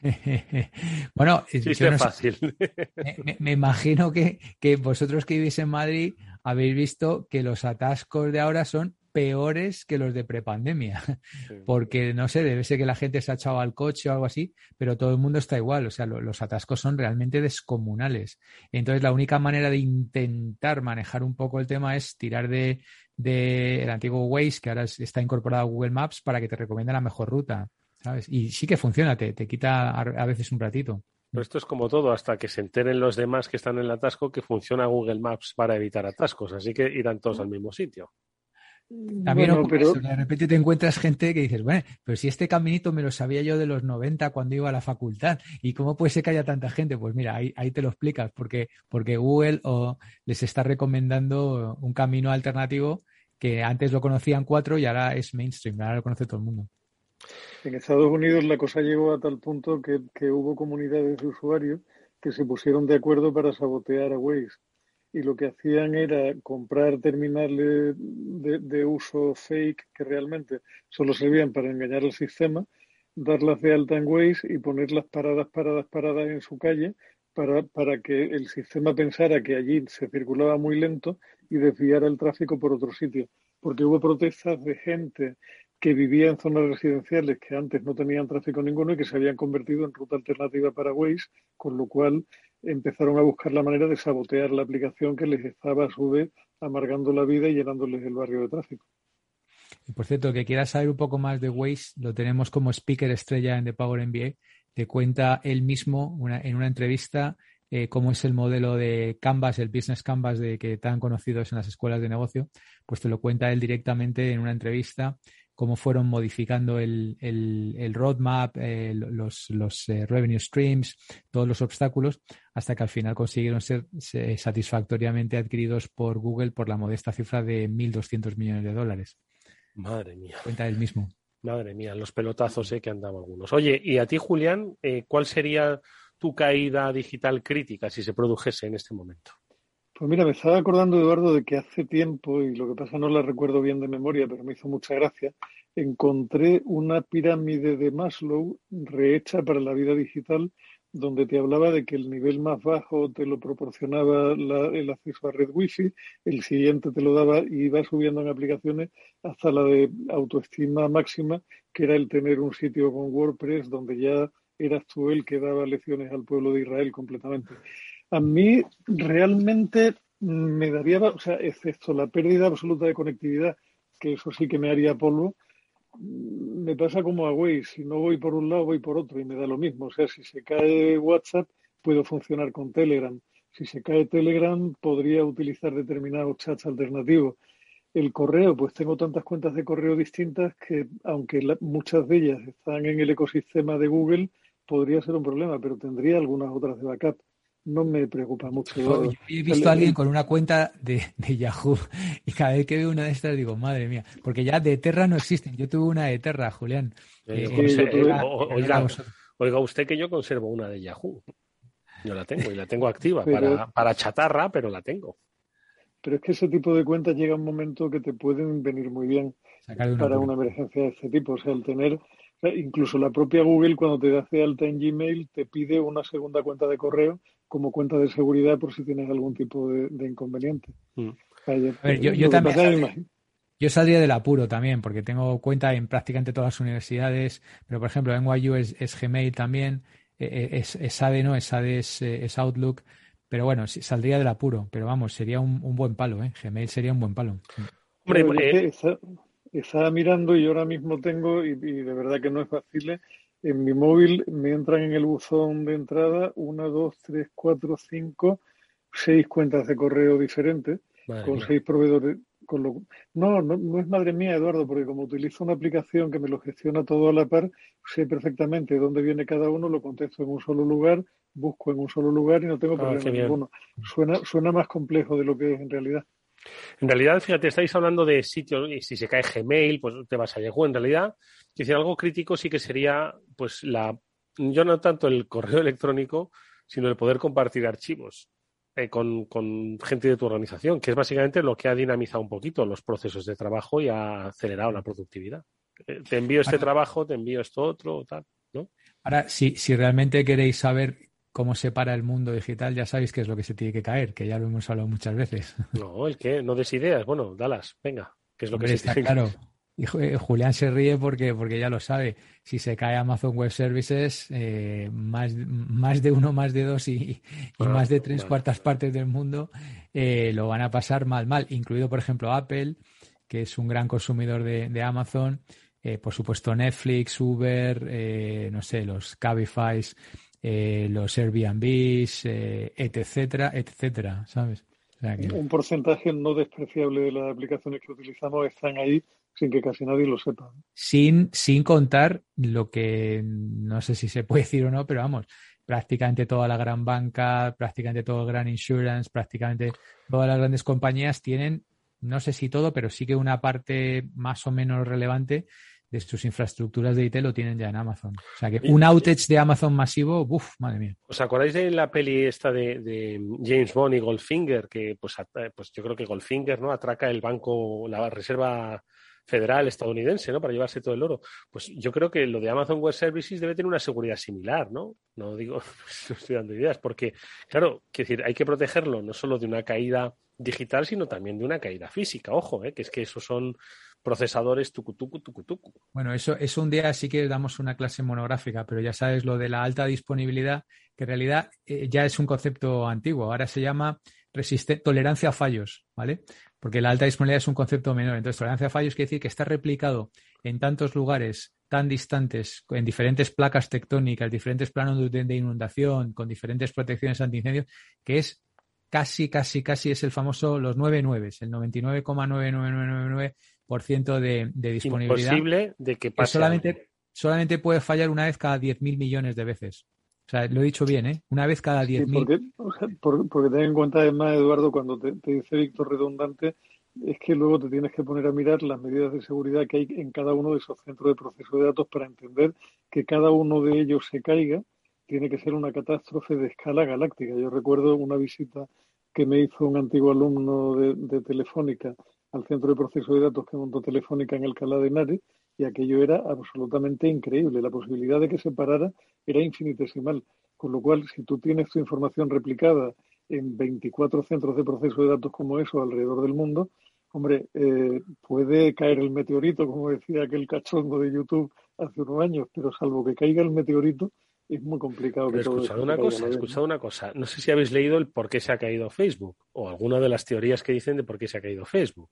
bueno,
sí, es fácil.
Me, imagino que, que, vosotros que vivís en Madrid habéis visto que los atascos de ahora son peores que los de prepandemia. Porque, no sé, debe ser que la gente se ha echado al coche o algo así, pero todo el mundo está igual. O sea, los atascos son realmente descomunales. Entonces, la única manera de intentar manejar un poco el tema es tirar de, de el antiguo Waze, que ahora está incorporado a Google Maps, para que te recomiende la mejor ruta. ¿Sabes? Y sí que funciona, te, te quita a, veces un ratito.
Pero esto es como todo, hasta que se enteren los demás que están en el atasco que funciona Google Maps para evitar atascos, así que irán todos al mismo sitio.
También pero... de repente te encuentras gente que dices, bueno, pero si este caminito me lo sabía yo de los 90 cuando iba a la facultad, ¿y cómo puede ser que haya tanta gente? Pues mira, ahí, ahí te lo explicas, porque, porque Google o les está recomendando un camino alternativo que antes lo conocían cuatro y ahora es mainstream, ahora lo conoce todo el mundo.
En Estados Unidos la cosa llegó a tal punto que, que hubo comunidades de usuarios que se pusieron de acuerdo para sabotear a Waze y lo que hacían era comprar terminales de, uso fake que realmente solo servían para engañar al sistema, darlas de alta en Waze y ponerlas paradas, paradas, paradas en su calle para, para que el sistema pensara que allí se circulaba muy lento y desviara el tráfico por otro sitio. Porque hubo protestas de gente que vivía en zonas residenciales que antes no tenían tráfico ninguno y que se habían convertido en ruta alternativa para Waze, con lo cual empezaron a buscar la manera de sabotear la aplicación que les estaba a su vez amargando la vida y llenándoles el barrio de tráfico.
Por cierto, que quieras saber un poco más de Waze, lo tenemos como speaker estrella en The Power MBA. Te cuenta él mismo en una entrevista eh, cómo es el modelo de Canvas, el business Canvas de que tan conocidos en las escuelas de negocio. Pues te lo cuenta él directamente en una entrevista cómo fueron modificando el, el, roadmap, eh, los, los eh, revenue streams, todos los obstáculos, hasta que al final consiguieron ser satisfactoriamente adquiridos por Google por la modesta cifra de 1.200 millones de dólares.
Madre mía.
Cuenta él mismo.
Madre mía, los pelotazos eh, que han dado algunos. Oye, y a ti, Julián, ¿cuál sería tu caída digital crítica si se produjese en este momento?
Pues mira, me estaba acordando, Eduardo, de que hace tiempo, y lo que pasa no la recuerdo bien de memoria, pero me hizo mucha gracia, encontré una pirámide de Maslow rehecha para la vida digital, donde te hablaba de que el nivel más bajo te lo proporcionaba el acceso a red wifi, el siguiente te lo daba y iba subiendo en aplicaciones hasta la de autoestima máxima, que era el tener un sitio con WordPress donde ya eras tú el que daba lecciones al pueblo de Israel completamente. A mí realmente me daría, o sea, excepto la pérdida absoluta de conectividad, que eso sí que me haría polvo, me pasa como a Waze, si no voy por un lado, voy por otro y me da lo mismo. O sea, si se cae WhatsApp, puedo funcionar con Telegram. Si se cae Telegram, podría utilizar determinados chats alternativos. El correo, pues tengo tantas cuentas de correo distintas que, aunque muchas de ellas están en el ecosistema de Google, podría ser un problema, pero tendría algunas otras de backup no me preocupa mucho. Yo,
he visto a alguien con una cuenta de, Yahoo y cada vez que veo una de estas digo, madre mía, porque ya de Terra no existen. Yo tuve una de Terra, Julián.
oiga, usted que yo conservo una de Yahoo. Yo la tengo y la tengo activa para, para chatarra, pero la tengo.
Pero es que ese tipo de cuentas llega un momento que te pueden venir muy bien para una emergencia de este tipo. O sea, el tener incluso la propia Google cuando te hace alta en Gmail te pide una segunda cuenta de correo como cuenta de seguridad por si tienes algún tipo de, inconveniente.
Mm. yo, también. Yo saldría del apuro también, porque tengo cuenta en prácticamente todas las universidades, pero por ejemplo, en NYU es, es Gmail también, e, e, es, es ADE, ¿no? Es ADE, es, Outlook, pero bueno, saldría del apuro, pero vamos, sería un, buen palo, ¿eh? Gmail sería un buen palo.
Hombre, eh, estaba mirando y ahora mismo tengo, y, de verdad que no es fácil, en mi móvil me entran en el buzón de entrada una, dos, tres, cuatro, cinco, seis cuentas de correo diferentes, con seis proveedores. Con lo... no, no, no es madre mía, Eduardo, porque como utilizo una aplicación que me lo gestiona todo a la par, sé perfectamente dónde viene cada uno, lo contesto en un solo lugar, busco en un solo lugar y no tengo ah, problema ninguno. Suena, suena más complejo de lo que es en realidad.
En realidad, fíjate, estáis hablando de sitios, y si se cae Gmail, pues te vas a Yahoo. En realidad, decir, algo crítico sí que sería, pues, la, yo no tanto el correo electrónico, sino el poder compartir archivos eh, con, con, gente de tu organización, que es básicamente lo que ha dinamizado un poquito los procesos de trabajo y ha acelerado la productividad. Eh, te envío este trabajo, te envío esto otro, tal. ¿no?
Ahora, si, si realmente queréis saber cómo se para el mundo digital, ya sabéis qué es lo que se tiene que caer, que ya lo hemos hablado muchas veces.
No, el que no des ideas. Bueno, Dallas, venga, ¿qué es lo que se
está
tiene
claro. Y Julián se ríe porque, porque ya lo sabe. Si se cae Amazon Web Services, eh, más, más de uno, más de dos y, y
Ah,
más de tres cuartas partes del mundo eh, lo van a pasar mal, mal. Incluido, por ejemplo, Apple, que es un gran consumidor de, de Amazon. Eh, por supuesto, Netflix, Uber, eh, no sé, los Cabify, eh, los Airbnbs, eh, etcétera, etcétera, ¿sabes? O sea que-
Un porcentaje no despreciable de las aplicaciones que utilizamos están ahí sin que casi nadie lo sepa.
sin, sin contar lo que no sé si se puede decir o no, pero vamos, prácticamente toda la gran banca, prácticamente todo el gran insurance, prácticamente todas las grandes compañías tienen, no sé si todo, pero sí que una parte más o menos relevante de sus infraestructuras de IT lo tienen ya en Amazon. O sea que un outage de Amazon masivo, uff, madre mía.
¿Os acordáis de la peli esta de, de James Bond y Goldfinger? Que pues, pues yo creo que Goldfinger ¿no? atraca el banco, la Reserva Federal estadounidense, ¿no? Para llevarse todo el oro. Pues yo creo que lo de Amazon Web Services debe tener una seguridad similar, ¿no? No digo, no estoy dando ideas, porque, claro, quiero decir, hay que protegerlo no solo de una caída digital, sino también de una caída física. Ojo, ¿eh? que es que esos son procesadores tucutucu, tucutucu.
Bueno, eso, eso un día sí que damos una clase monográfica, pero ya sabes lo de la alta disponibilidad, que en realidad eh, ya es un concepto antiguo. Ahora se llama tolerancia a fallos, ¿vale? Porque la alta disponibilidad es un concepto menor. Entonces, tolerancia a fallos quiere decir que está replicado en tantos lugares tan distantes, en diferentes placas tectónicas, diferentes planos de, inundación, con diferentes protecciones antiincendios, que es casi, casi, casi es el famoso los 9 nueves, el 99,99999% de, de disponibilidad.
Imposible de que
que
pase.
solamente, solamente puede fallar una vez cada 10.000 millones de veces. O sea, lo he dicho bien, ¿eh? Una vez cada
Sí,
10.000.
porque, o sea, por- porque ten en cuenta además, Eduardo, cuando te, te dice Víctor redundante, es que luego te tienes que poner a mirar las medidas de seguridad que hay en cada uno de esos centros de proceso de datos para entender que cada uno de ellos se caiga, tiene que ser una catástrofe de escala galáctica. Yo recuerdo una visita que me hizo un antiguo alumno de, de Telefónica al centro de proceso de datos que montó Telefónica en Alcalá de Henares y aquello era absolutamente increíble. La posibilidad de que se parara era infinitesimal. Con lo cual, si tú tienes tu información replicada en 24 centros de proceso de datos como eso alrededor del mundo, hombre, eh, puede caer el meteorito, como decía aquel cachondo de YouTube hace unos años, pero salvo que caiga el meteorito, es muy complicado
Pero
que todo
escuchad
eso
una cosa,
la vez, ¿no?
escuchad una cosa. No sé si habéis leído el por qué se ha caído Facebook o alguna de las teorías que dicen de por qué se ha caído Facebook.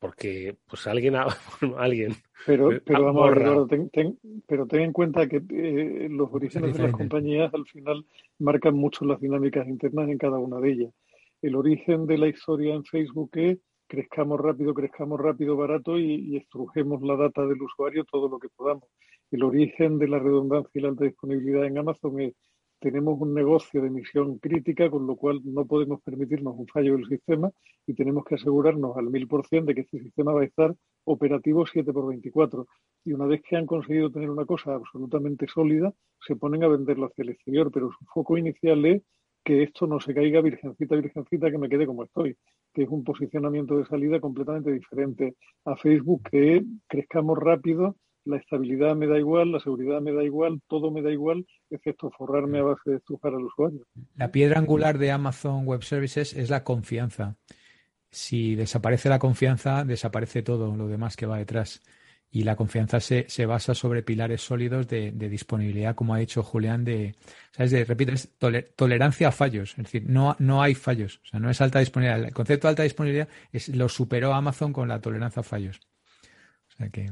Porque, pues alguien ha, alguien.
Pero, pero vamos a ver, ten, ten- pero ten en cuenta que eh, los orígenes de las compañías al final marcan mucho las dinámicas internas en cada una de ellas. El origen de la historia en Facebook es crezcamos rápido, crezcamos rápido, barato y, y estrujemos la data del usuario todo lo que podamos. El origen de la redundancia y la alta disponibilidad en Amazon es tenemos un negocio de misión crítica, con lo cual no podemos permitirnos un fallo del sistema y tenemos que asegurarnos al mil por cien de que este sistema va a estar operativo 7 por 24. Y una vez que han conseguido tener una cosa absolutamente sólida, se ponen a venderlo hacia el exterior, pero su foco inicial es que esto no se caiga virgencita, virgencita, que me quede como estoy, que es un posicionamiento de salida completamente diferente a Facebook, que crezcamos rápido, la estabilidad me da igual, la seguridad me da igual, todo me da igual, excepto forrarme a base de estrujar al usuario.
La piedra angular de Amazon Web Services es la confianza. Si desaparece la confianza, desaparece todo lo demás que va detrás. Y la confianza se, se basa sobre pilares sólidos de, disponibilidad, como ha dicho Julián, de, ¿sabes? De, repito, es toler- tolerancia a fallos. Es decir, no, no hay fallos. O sea, no es alta disponibilidad. El concepto de alta disponibilidad es, lo superó Amazon con la tolerancia a fallos. O sea que,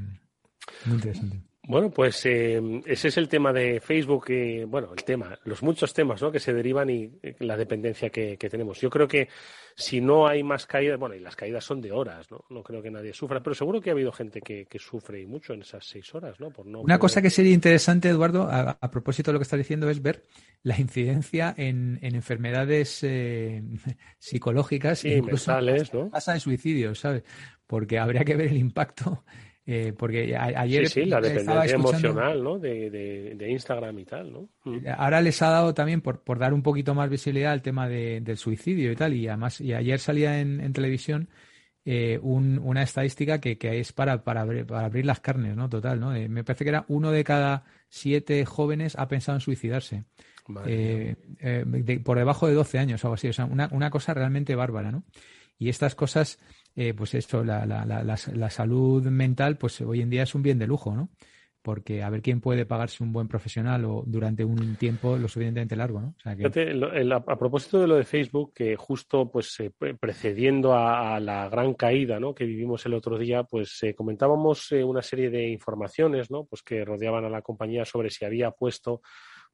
muy interesante.
Bueno, pues eh, ese es el tema de Facebook, bueno, el tema, los muchos temas ¿no? que se derivan y eh, la dependencia que, que tenemos. Yo creo que si no hay más caídas, bueno, y las caídas son de horas, ¿no? No creo que nadie sufra, pero seguro que ha habido gente que, que sufre y mucho en esas seis horas, ¿no? Por no
Una
poder-
cosa que sería interesante, Eduardo, a, a propósito de lo que estás diciendo, es ver la incidencia en, en enfermedades eh, psicológicas
Sí,
e incluso
mentales, ¿no?
tasa de suicidios, ¿sabes? Porque habría que ver el impacto. Eh, porque a- ayer
Sí, sí, la dependencia emocional, ¿no? De, de, de Instagram y tal, ¿no? Mm.
Ahora les ha dado también por, por dar un poquito más visibilidad al tema de- del suicidio y tal. Y además, y ayer salía en, en televisión eh, una estadística que, es para, para, abrir, las carnes, ¿no? Total, ¿no? me parece que era uno de cada siete jóvenes ha pensado en suicidarse. por debajo de 12 años o algo así. O sea, una, una cosa realmente bárbara, ¿no? Y estas cosas, pues esto, la, la, la, la, salud mental, pues hoy en día es un bien de lujo, ¿no? porque a ver quién puede pagarse un buen profesional o durante un tiempo lo suficientemente largo, ¿no?
a, propósito de lo de Facebook, que justo pues eh, precediendo a, la gran caída ¿no? que vivimos el otro día, pues eh, comentábamos eh, una serie de informaciones ¿no? pues que rodeaban a la compañía sobre si había puesto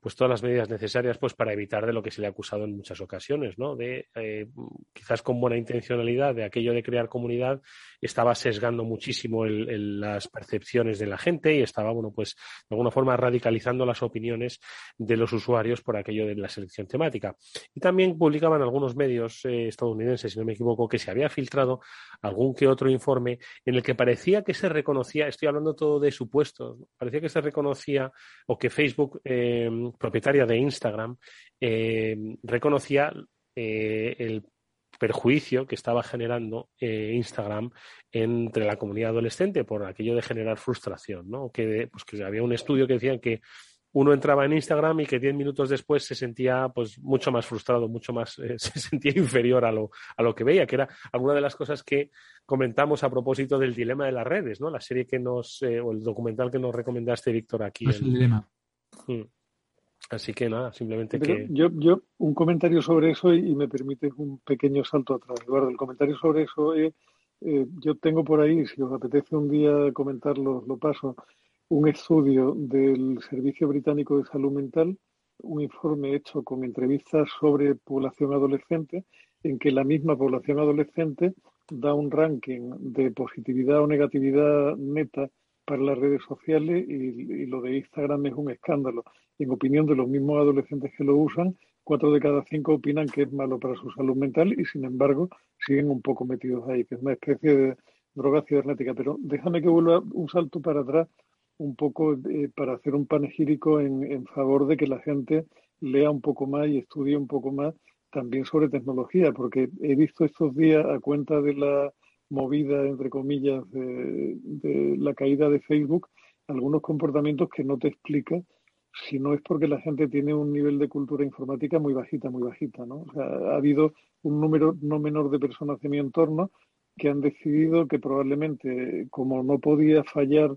pues todas las medidas necesarias pues para evitar de lo que se le ha acusado en muchas ocasiones, ¿no? De eh, quizás con buena intencionalidad de aquello de crear comunidad estaba sesgando muchísimo las percepciones de la gente y estaba, bueno, pues de alguna forma radicalizando las opiniones de los usuarios por aquello de la selección temática. Y también publicaban algunos medios eh, estadounidenses, si no me equivoco, que se había filtrado algún que otro informe en el que parecía que se reconocía, estoy hablando todo de supuestos, parecía que se reconocía o que Facebook eh, propietaria de Instagram, eh, reconocía eh, el perjuicio que estaba generando eh, Instagram entre la comunidad adolescente por aquello de generar frustración, ¿no? Que, pues que había un estudio que decía que uno entraba en Instagram y que diez minutos después se sentía pues mucho más frustrado, mucho más, se sentía inferior a lo, a lo que veía, que era alguna de las cosas que comentamos a propósito del dilema de las redes, ¿no? La serie que nos, o el documental que nos recomendaste, Víctor, aquí.
Es el dilema.
Mm. Así que nada, simplemente que.
Yo, yo, un comentario sobre eso y, me permite un pequeño salto atrás, Eduardo. El comentario sobre eso es: eh, yo tengo por ahí, si os apetece un día comentarlo, lo paso, un estudio del Servicio Británico de Salud Mental, un informe hecho con entrevistas sobre población adolescente, en que la misma población adolescente da un ranking de positividad o negatividad neta para las redes sociales y, lo de Instagram es un escándalo. En opinión de los mismos adolescentes que lo usan, cuatro de cada cinco opinan que es malo para su salud mental y sin embargo siguen un poco metidos ahí, que es una especie de droga cibernética. Pero déjame que vuelva un salto para atrás un poco eh, para hacer un panegírico en, en favor de que la gente lea un poco más y estudie un poco más también sobre tecnología, porque he visto estos días a cuenta de la movida, entre comillas, de, la caída de Facebook, algunos comportamientos que no te explica si no es porque la gente tiene un nivel de cultura informática muy bajita, muy bajita, ¿no? O sea, ha habido un número no menor de personas en mi entorno que han decidido que probablemente, como no podía fallar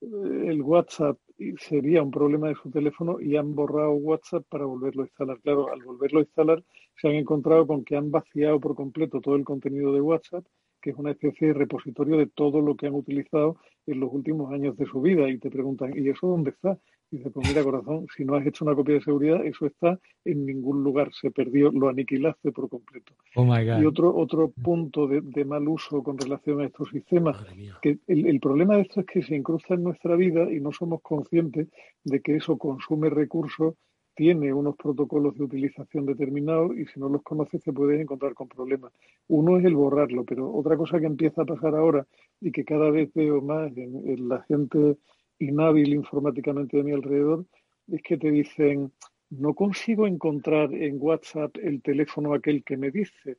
eh, el WhatsApp, sería un problema de su teléfono y han borrado WhatsApp para volverlo a instalar. Claro, al volverlo a instalar se han encontrado con que han vaciado por completo todo el contenido de WhatsApp que es una especie de repositorio de todo lo que han utilizado en los últimos años de su vida y te preguntan, ¿y eso dónde está? Y dice, pues mira, corazón, si no has hecho una copia de seguridad, eso está en ningún lugar, se perdió, lo aniquilaste por completo.
Oh my God.
Y otro, otro punto de, mal uso con relación a estos sistemas, que el, el problema de esto es que se incrusta en nuestra vida y no somos conscientes de que eso consume recursos tiene unos protocolos de utilización determinados y si no los conoces te puedes encontrar con problemas. Uno es el borrarlo, pero otra cosa que empieza a pasar ahora y que cada vez veo más en, la gente inhábil informáticamente de mi alrededor es que te dicen, no consigo encontrar en WhatsApp el teléfono aquel que me dice.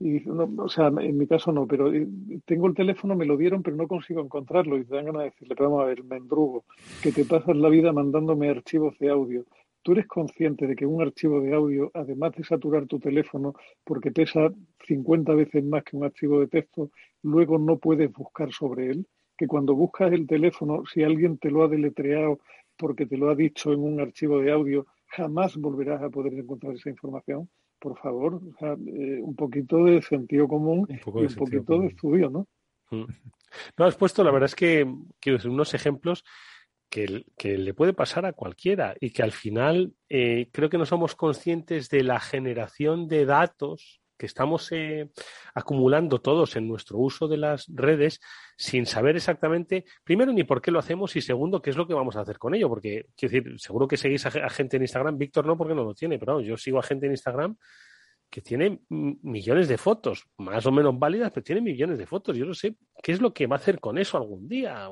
Y o sea, en mi caso no, pero eh, tengo el teléfono, me lo dieron, pero no consigo encontrarlo. Y te dan ganas de decirle, vamos a ver, mendrugo, que te pasas la vida mandándome archivos de audio tú eres consciente de que un archivo de audio, además de saturar tu teléfono porque pesa 50 veces más que un archivo de texto, luego no puedes buscar sobre él, que cuando buscas el teléfono, si alguien te lo ha deletreado porque te lo ha dicho en un archivo de audio, jamás volverás a poder encontrar esa información. Por favor, eh, un poquito de sentido común y un poquito de estudio, ¿no?
Mm. No, has puesto, la verdad es que quiero decir, unos ejemplos que, le puede pasar a cualquiera y que al final eh, creo que no somos conscientes de la generación de datos que estamos eh, acumulando todos en nuestro uso de las redes sin saber exactamente, primero, ni por qué lo hacemos y segundo, qué es lo que vamos a hacer con ello. Porque, quiero decir, seguro que seguís a, gente en Instagram, Víctor no, porque no lo tiene, pero yo sigo a gente en Instagram que tiene millones de fotos, más o menos válidas, pero tiene millones de fotos. Yo no sé qué es lo que va a hacer con eso algún día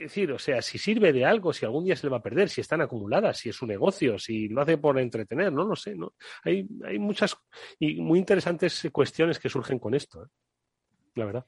decir, o sea, si sirve de algo, si algún día se le va a perder, si están acumuladas, si es un negocio, si lo hace por entretener, no lo sé, ¿no? Hay, hay muchas y muy interesantes cuestiones que surgen con esto, ¿eh? la verdad.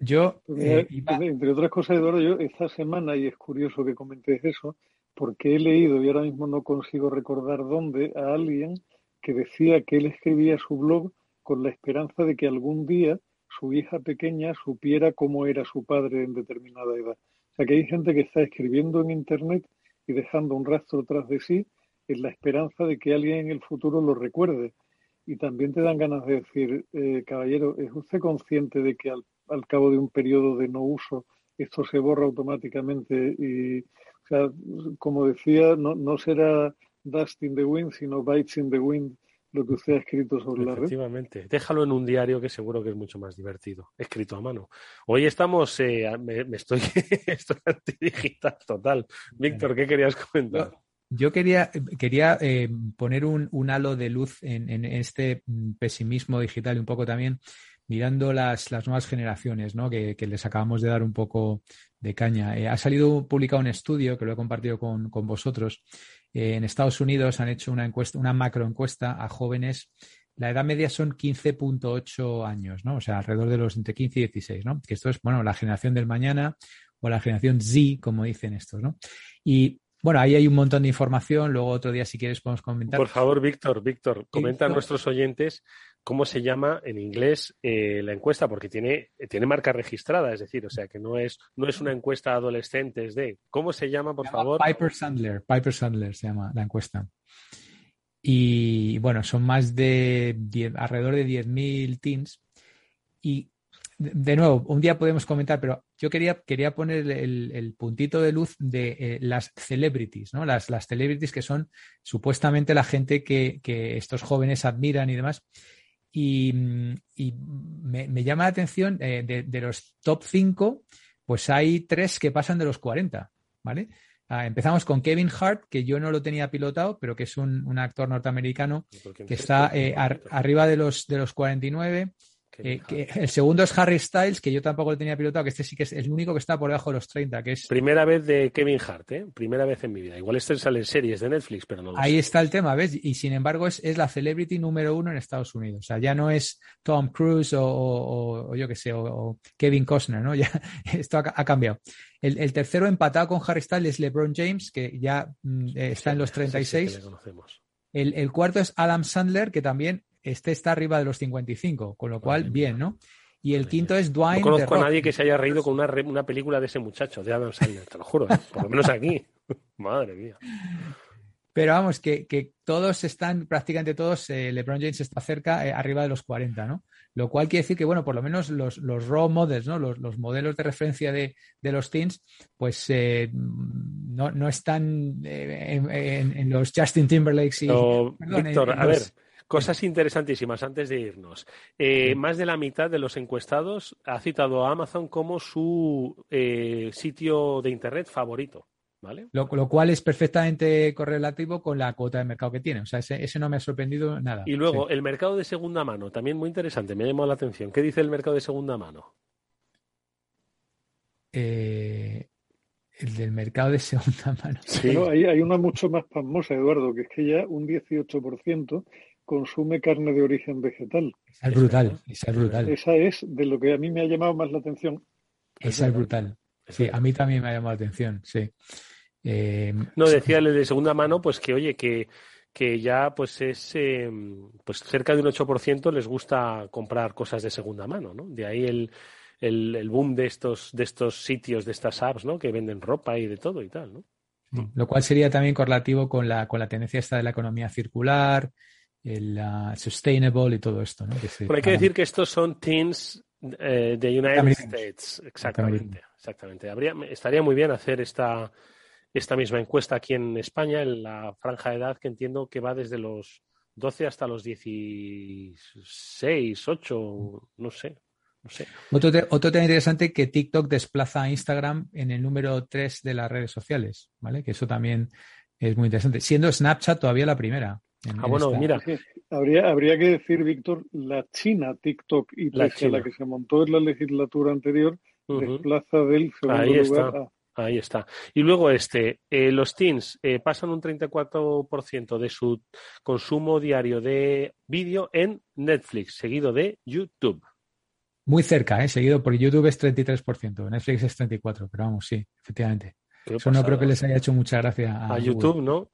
Yo,
eh, entre otras cosas, Eduardo, yo esta semana, y es curioso que comentes eso, porque he leído, y ahora mismo no consigo recordar dónde, a alguien que decía que él escribía su blog con la esperanza de que algún día su hija pequeña supiera cómo era su padre en determinada edad. O sea que hay gente que está escribiendo en Internet y dejando un rastro tras de sí en la esperanza de que alguien en el futuro lo recuerde. Y también te dan ganas de decir, eh, caballero, ¿es usted consciente de que al, al, cabo de un periodo de no uso esto se borra automáticamente? Y, o sea, como decía, no, no será dust in the wind, sino bites in the wind lo que usted ha escrito sobre la red.
Efectivamente. Déjalo en un diario que seguro que es mucho más divertido, escrito a mano. Hoy estamos, eh, me, estoy, estoy digital total. Víctor, ¿qué querías comentar?
Yo quería, quería eh, poner un, un, halo de luz en, en, este pesimismo digital y un poco también mirando las, las nuevas generaciones, ¿no? que, que, les acabamos de dar un poco de caña. Eh, ha salido publicado un estudio que lo he compartido con, con vosotros. Eh, en Estados Unidos han hecho una encuesta, una macroencuesta a jóvenes. La edad media son 15.8 años, ¿no? O sea, alrededor de los entre 15 y 16, ¿no? Que esto es, bueno, la generación del mañana o la generación Z, como dicen estos, ¿no? Y bueno, ahí hay un montón de información. Luego otro día, si quieres, podemos comentar.
Por favor, Víctor, Víctor, comenta a nuestros oyentes cómo se llama en inglés eh, la encuesta, porque tiene, tiene marca registrada, es decir, o sea que no es, no es una encuesta a adolescentes de. ¿Cómo se llama, por favor?
Piper Sandler, Piper Sandler se llama la encuesta. Y bueno, son más de alrededor de 10.000 teens. Y de nuevo, un día podemos comentar, pero yo quería, quería poner el, puntito de luz de eh, las celebrities, ¿no? Las, las celebrities que son supuestamente la gente que, que estos jóvenes admiran y demás. Y, me, llama la atención, eh, de, los top 5, pues hay tres que pasan de los 40, ¿vale? Ah, empezamos con Kevin Hart, que yo no lo tenía pilotado, pero que es un, actor norteamericano que está eh, arriba de los, de los 49. Eh, el segundo es Harry Styles, que yo tampoco lo tenía pilotado, que este sí que es el único que está por debajo de los 30, que es...
Primera vez de Kevin Hart, ¿eh? Primera vez en mi vida. Igual este sale en series de Netflix, pero no lo
Ahí está el tema, ¿ves? Y sin embargo es, es, la celebrity número uno en Estados Unidos. O sea, ya no es Tom Cruise o, yo qué sé, o, Kevin Costner, ¿no? Ya esto ha, cambiado. El, tercero empatado con Harry Styles es LeBron James, que ya mm, está en los 36. el, el cuarto es Adam Sandler, que también este está arriba de los 55, con lo cual, bien, ¿no? Y el quinto es Dwayne.
No conozco a nadie que se haya reído con una, una película de ese muchacho, de Adam Sandler, te lo juro, ¿eh? por lo menos aquí. Madre mía.
Pero vamos, que, que, todos están, prácticamente todos, eh, LeBron James está cerca, eh, arriba de los 40, ¿no? Lo cual quiere decir que, bueno, por lo menos los, los role models, ¿no? Los, los modelos de referencia de, de los teens, pues eh, no, no, están en, en, los Justin Timberlakes y...
Víctor, a ver, Cosas interesantísimas antes de irnos. Eh, más de la mitad de los encuestados ha citado a Amazon como su eh, sitio de Internet favorito. ¿Vale?
Lo, cual es perfectamente correlativo con la cuota de mercado que tiene. O sea, ese, no me ha sorprendido nada.
Y luego, el mercado de segunda mano, también muy interesante, me ha llamado la atención. ¿Qué dice el mercado de segunda mano?
Eh, el del mercado de segunda mano.
Sí. hay, hay, una mucho más famosa, Eduardo, que es que ya un 18% consume carne de origen vegetal.
Esa es brutal, esa es brutal.
Esa es de lo que a mí me ha llamado más la atención.
Esa es brutal. Sí, a mí también me ha llamado la atención, sí.
Eh, no, decía el de segunda mano, pues que oye, que, que ya pues es eh, pues cerca de un 8% les gusta comprar cosas de segunda mano, ¿no? De ahí el, el, el, boom de estos, de estos sitios, de estas apps, ¿no? Que venden ropa y de todo y tal, ¿no?
Lo cual sería también correlativo con la, con la tendencia esta de la economía circular, el sustainable y todo esto. ¿no?
Pero hay que decir que estos son teens eh, de United States. Exactamente. exactamente. Habría, estaría muy bien hacer esta, esta misma encuesta aquí en España, en la franja de edad que entiendo que va desde los 12 hasta los 16, 8, no sé. No sé.
Otro, otro tema interesante que TikTok desplaza a Instagram en el número 3 de las redes sociales, ¿vale? Que eso también es muy interesante. Siendo Snapchat todavía la primera
ah, bueno, mira.
Habría, habría que decir, Víctor, la China TikTok y la, la que se montó en la legislatura anterior, desplaza del segundo
Ahí
lugar
está. Ahí está. Y luego este, eh, los teens eh, pasan un 34% de su consumo diario de vídeo en Netflix, seguido de YouTube.
Muy cerca, ¿eh? seguido por YouTube es 33%, Netflix es 34%, pero vamos, sí, efectivamente. Eso no creo que les haya hecho mucha gracia
a, a YouTube, ¿no?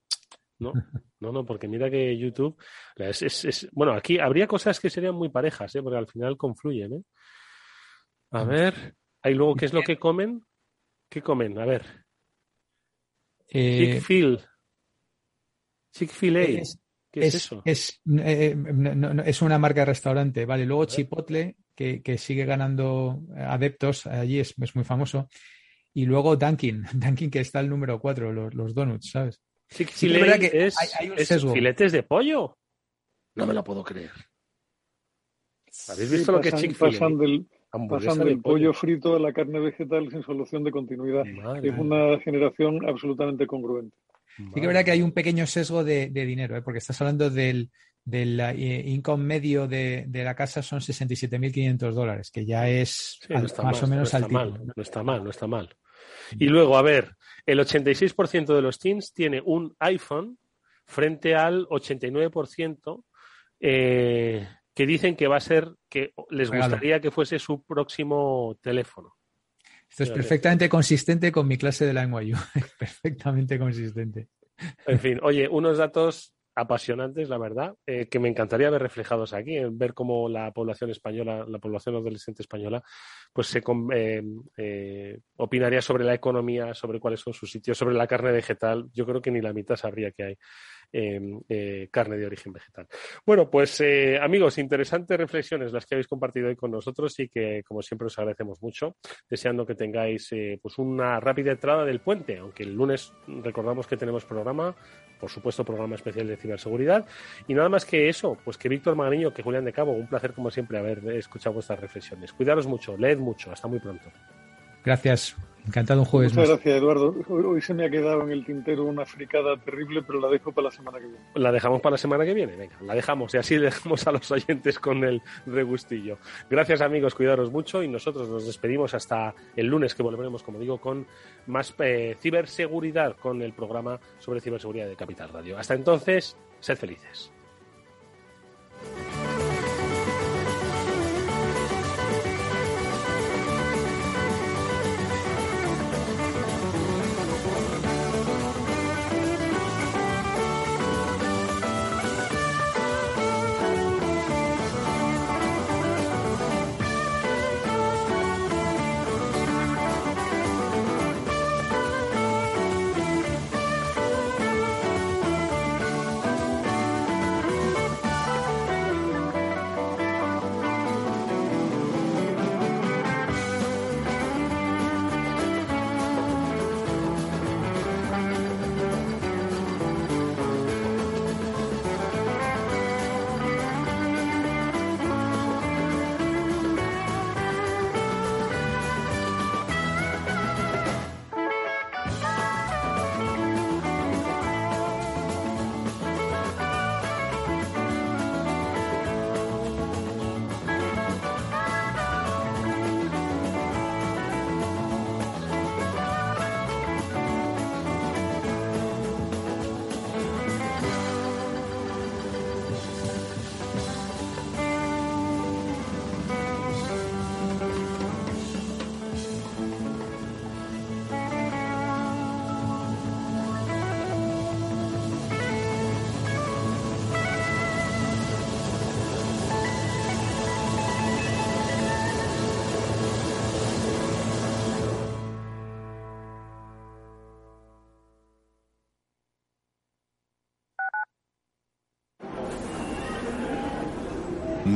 No, no, no, porque mira que YouTube es, es, bueno, aquí habría cosas que serían muy parejas, ¿eh? porque al final confluyen, ¿eh? A ver, ahí luego, ¿qué es lo que comen? ¿Qué comen? A ver.
Eh,
Chick-fil. Chick-fil-A. ¿Qué es, eso?
Es, eh, no, no, es una marca de restaurante, vale. Luego Chipotle, que, que sigue ganando adeptos, allí es, es, muy famoso. Y luego Dunkin, Dunkin que está el número 4, los, los donuts, ¿sabes?
Chick-fil-A sí, es, hay, hay es filetes de pollo. No me lo puedo creer. ¿Habéis visto
sí,
lo que es Chick-fil-A?
Pasan del, pasan del pollo frito a la carne vegetal sin solución de continuidad. Madre es una generación absolutamente congruente.
Sí que es verdad que hay un pequeño sesgo de, de dinero, ¿eh? porque estás hablando del, del uh, income medio de, de, la casa son 67.500 dólares, que ya es
sí, no
al, más mal, o menos
no
altito.
Mal, no está mal, no está mal. Y luego, a ver, el 86% de los teens tiene un iPhone frente al 89% eh, que dicen que va a ser, que les
Regalo.
gustaría que fuese su próximo teléfono.
Esto es perfectamente consistente con mi clase de la NYU. perfectamente consistente.
En fin, oye, unos datos apasionantes, la verdad, eh, que me encantaría ver reflejados aquí, en ver cómo la población española, la población adolescente española, pues se eh, eh, opinaría sobre la economía, sobre cuáles son sus sitios, sobre la carne vegetal. Yo creo que ni la mitad sabría que hay eh, carne de origen vegetal. Bueno, pues amigos, interesantes reflexiones las que habéis compartido hoy con nosotros y que, como siempre, os agradecemos mucho, deseando que tengáis pues una rápida entrada del puente, aunque el lunes recordamos que tenemos programa por supuesto, programa especial de ciberseguridad. Y nada más que eso, pues que Víctor Magariño, que Julián de Cabo, un placer como siempre haber escuchado vuestras reflexiones. Cuidaros mucho, leed mucho, hasta muy pronto.
Gracias, encantado un jueves
Muchas
más.
gracias, Eduardo. Hoy se me ha quedado en el tintero una fricada terrible, pero la dejo para la semana que viene.
La dejamos para la semana que viene, venga, la dejamos y así dejamos a los oyentes con el regustillo. Gracias amigos, cuidaros mucho y nosotros nos despedimos hasta el lunes que volveremos, como digo, con más eh, ciberseguridad con el programa sobre ciberseguridad de Capital Radio. Hasta entonces, sed felices.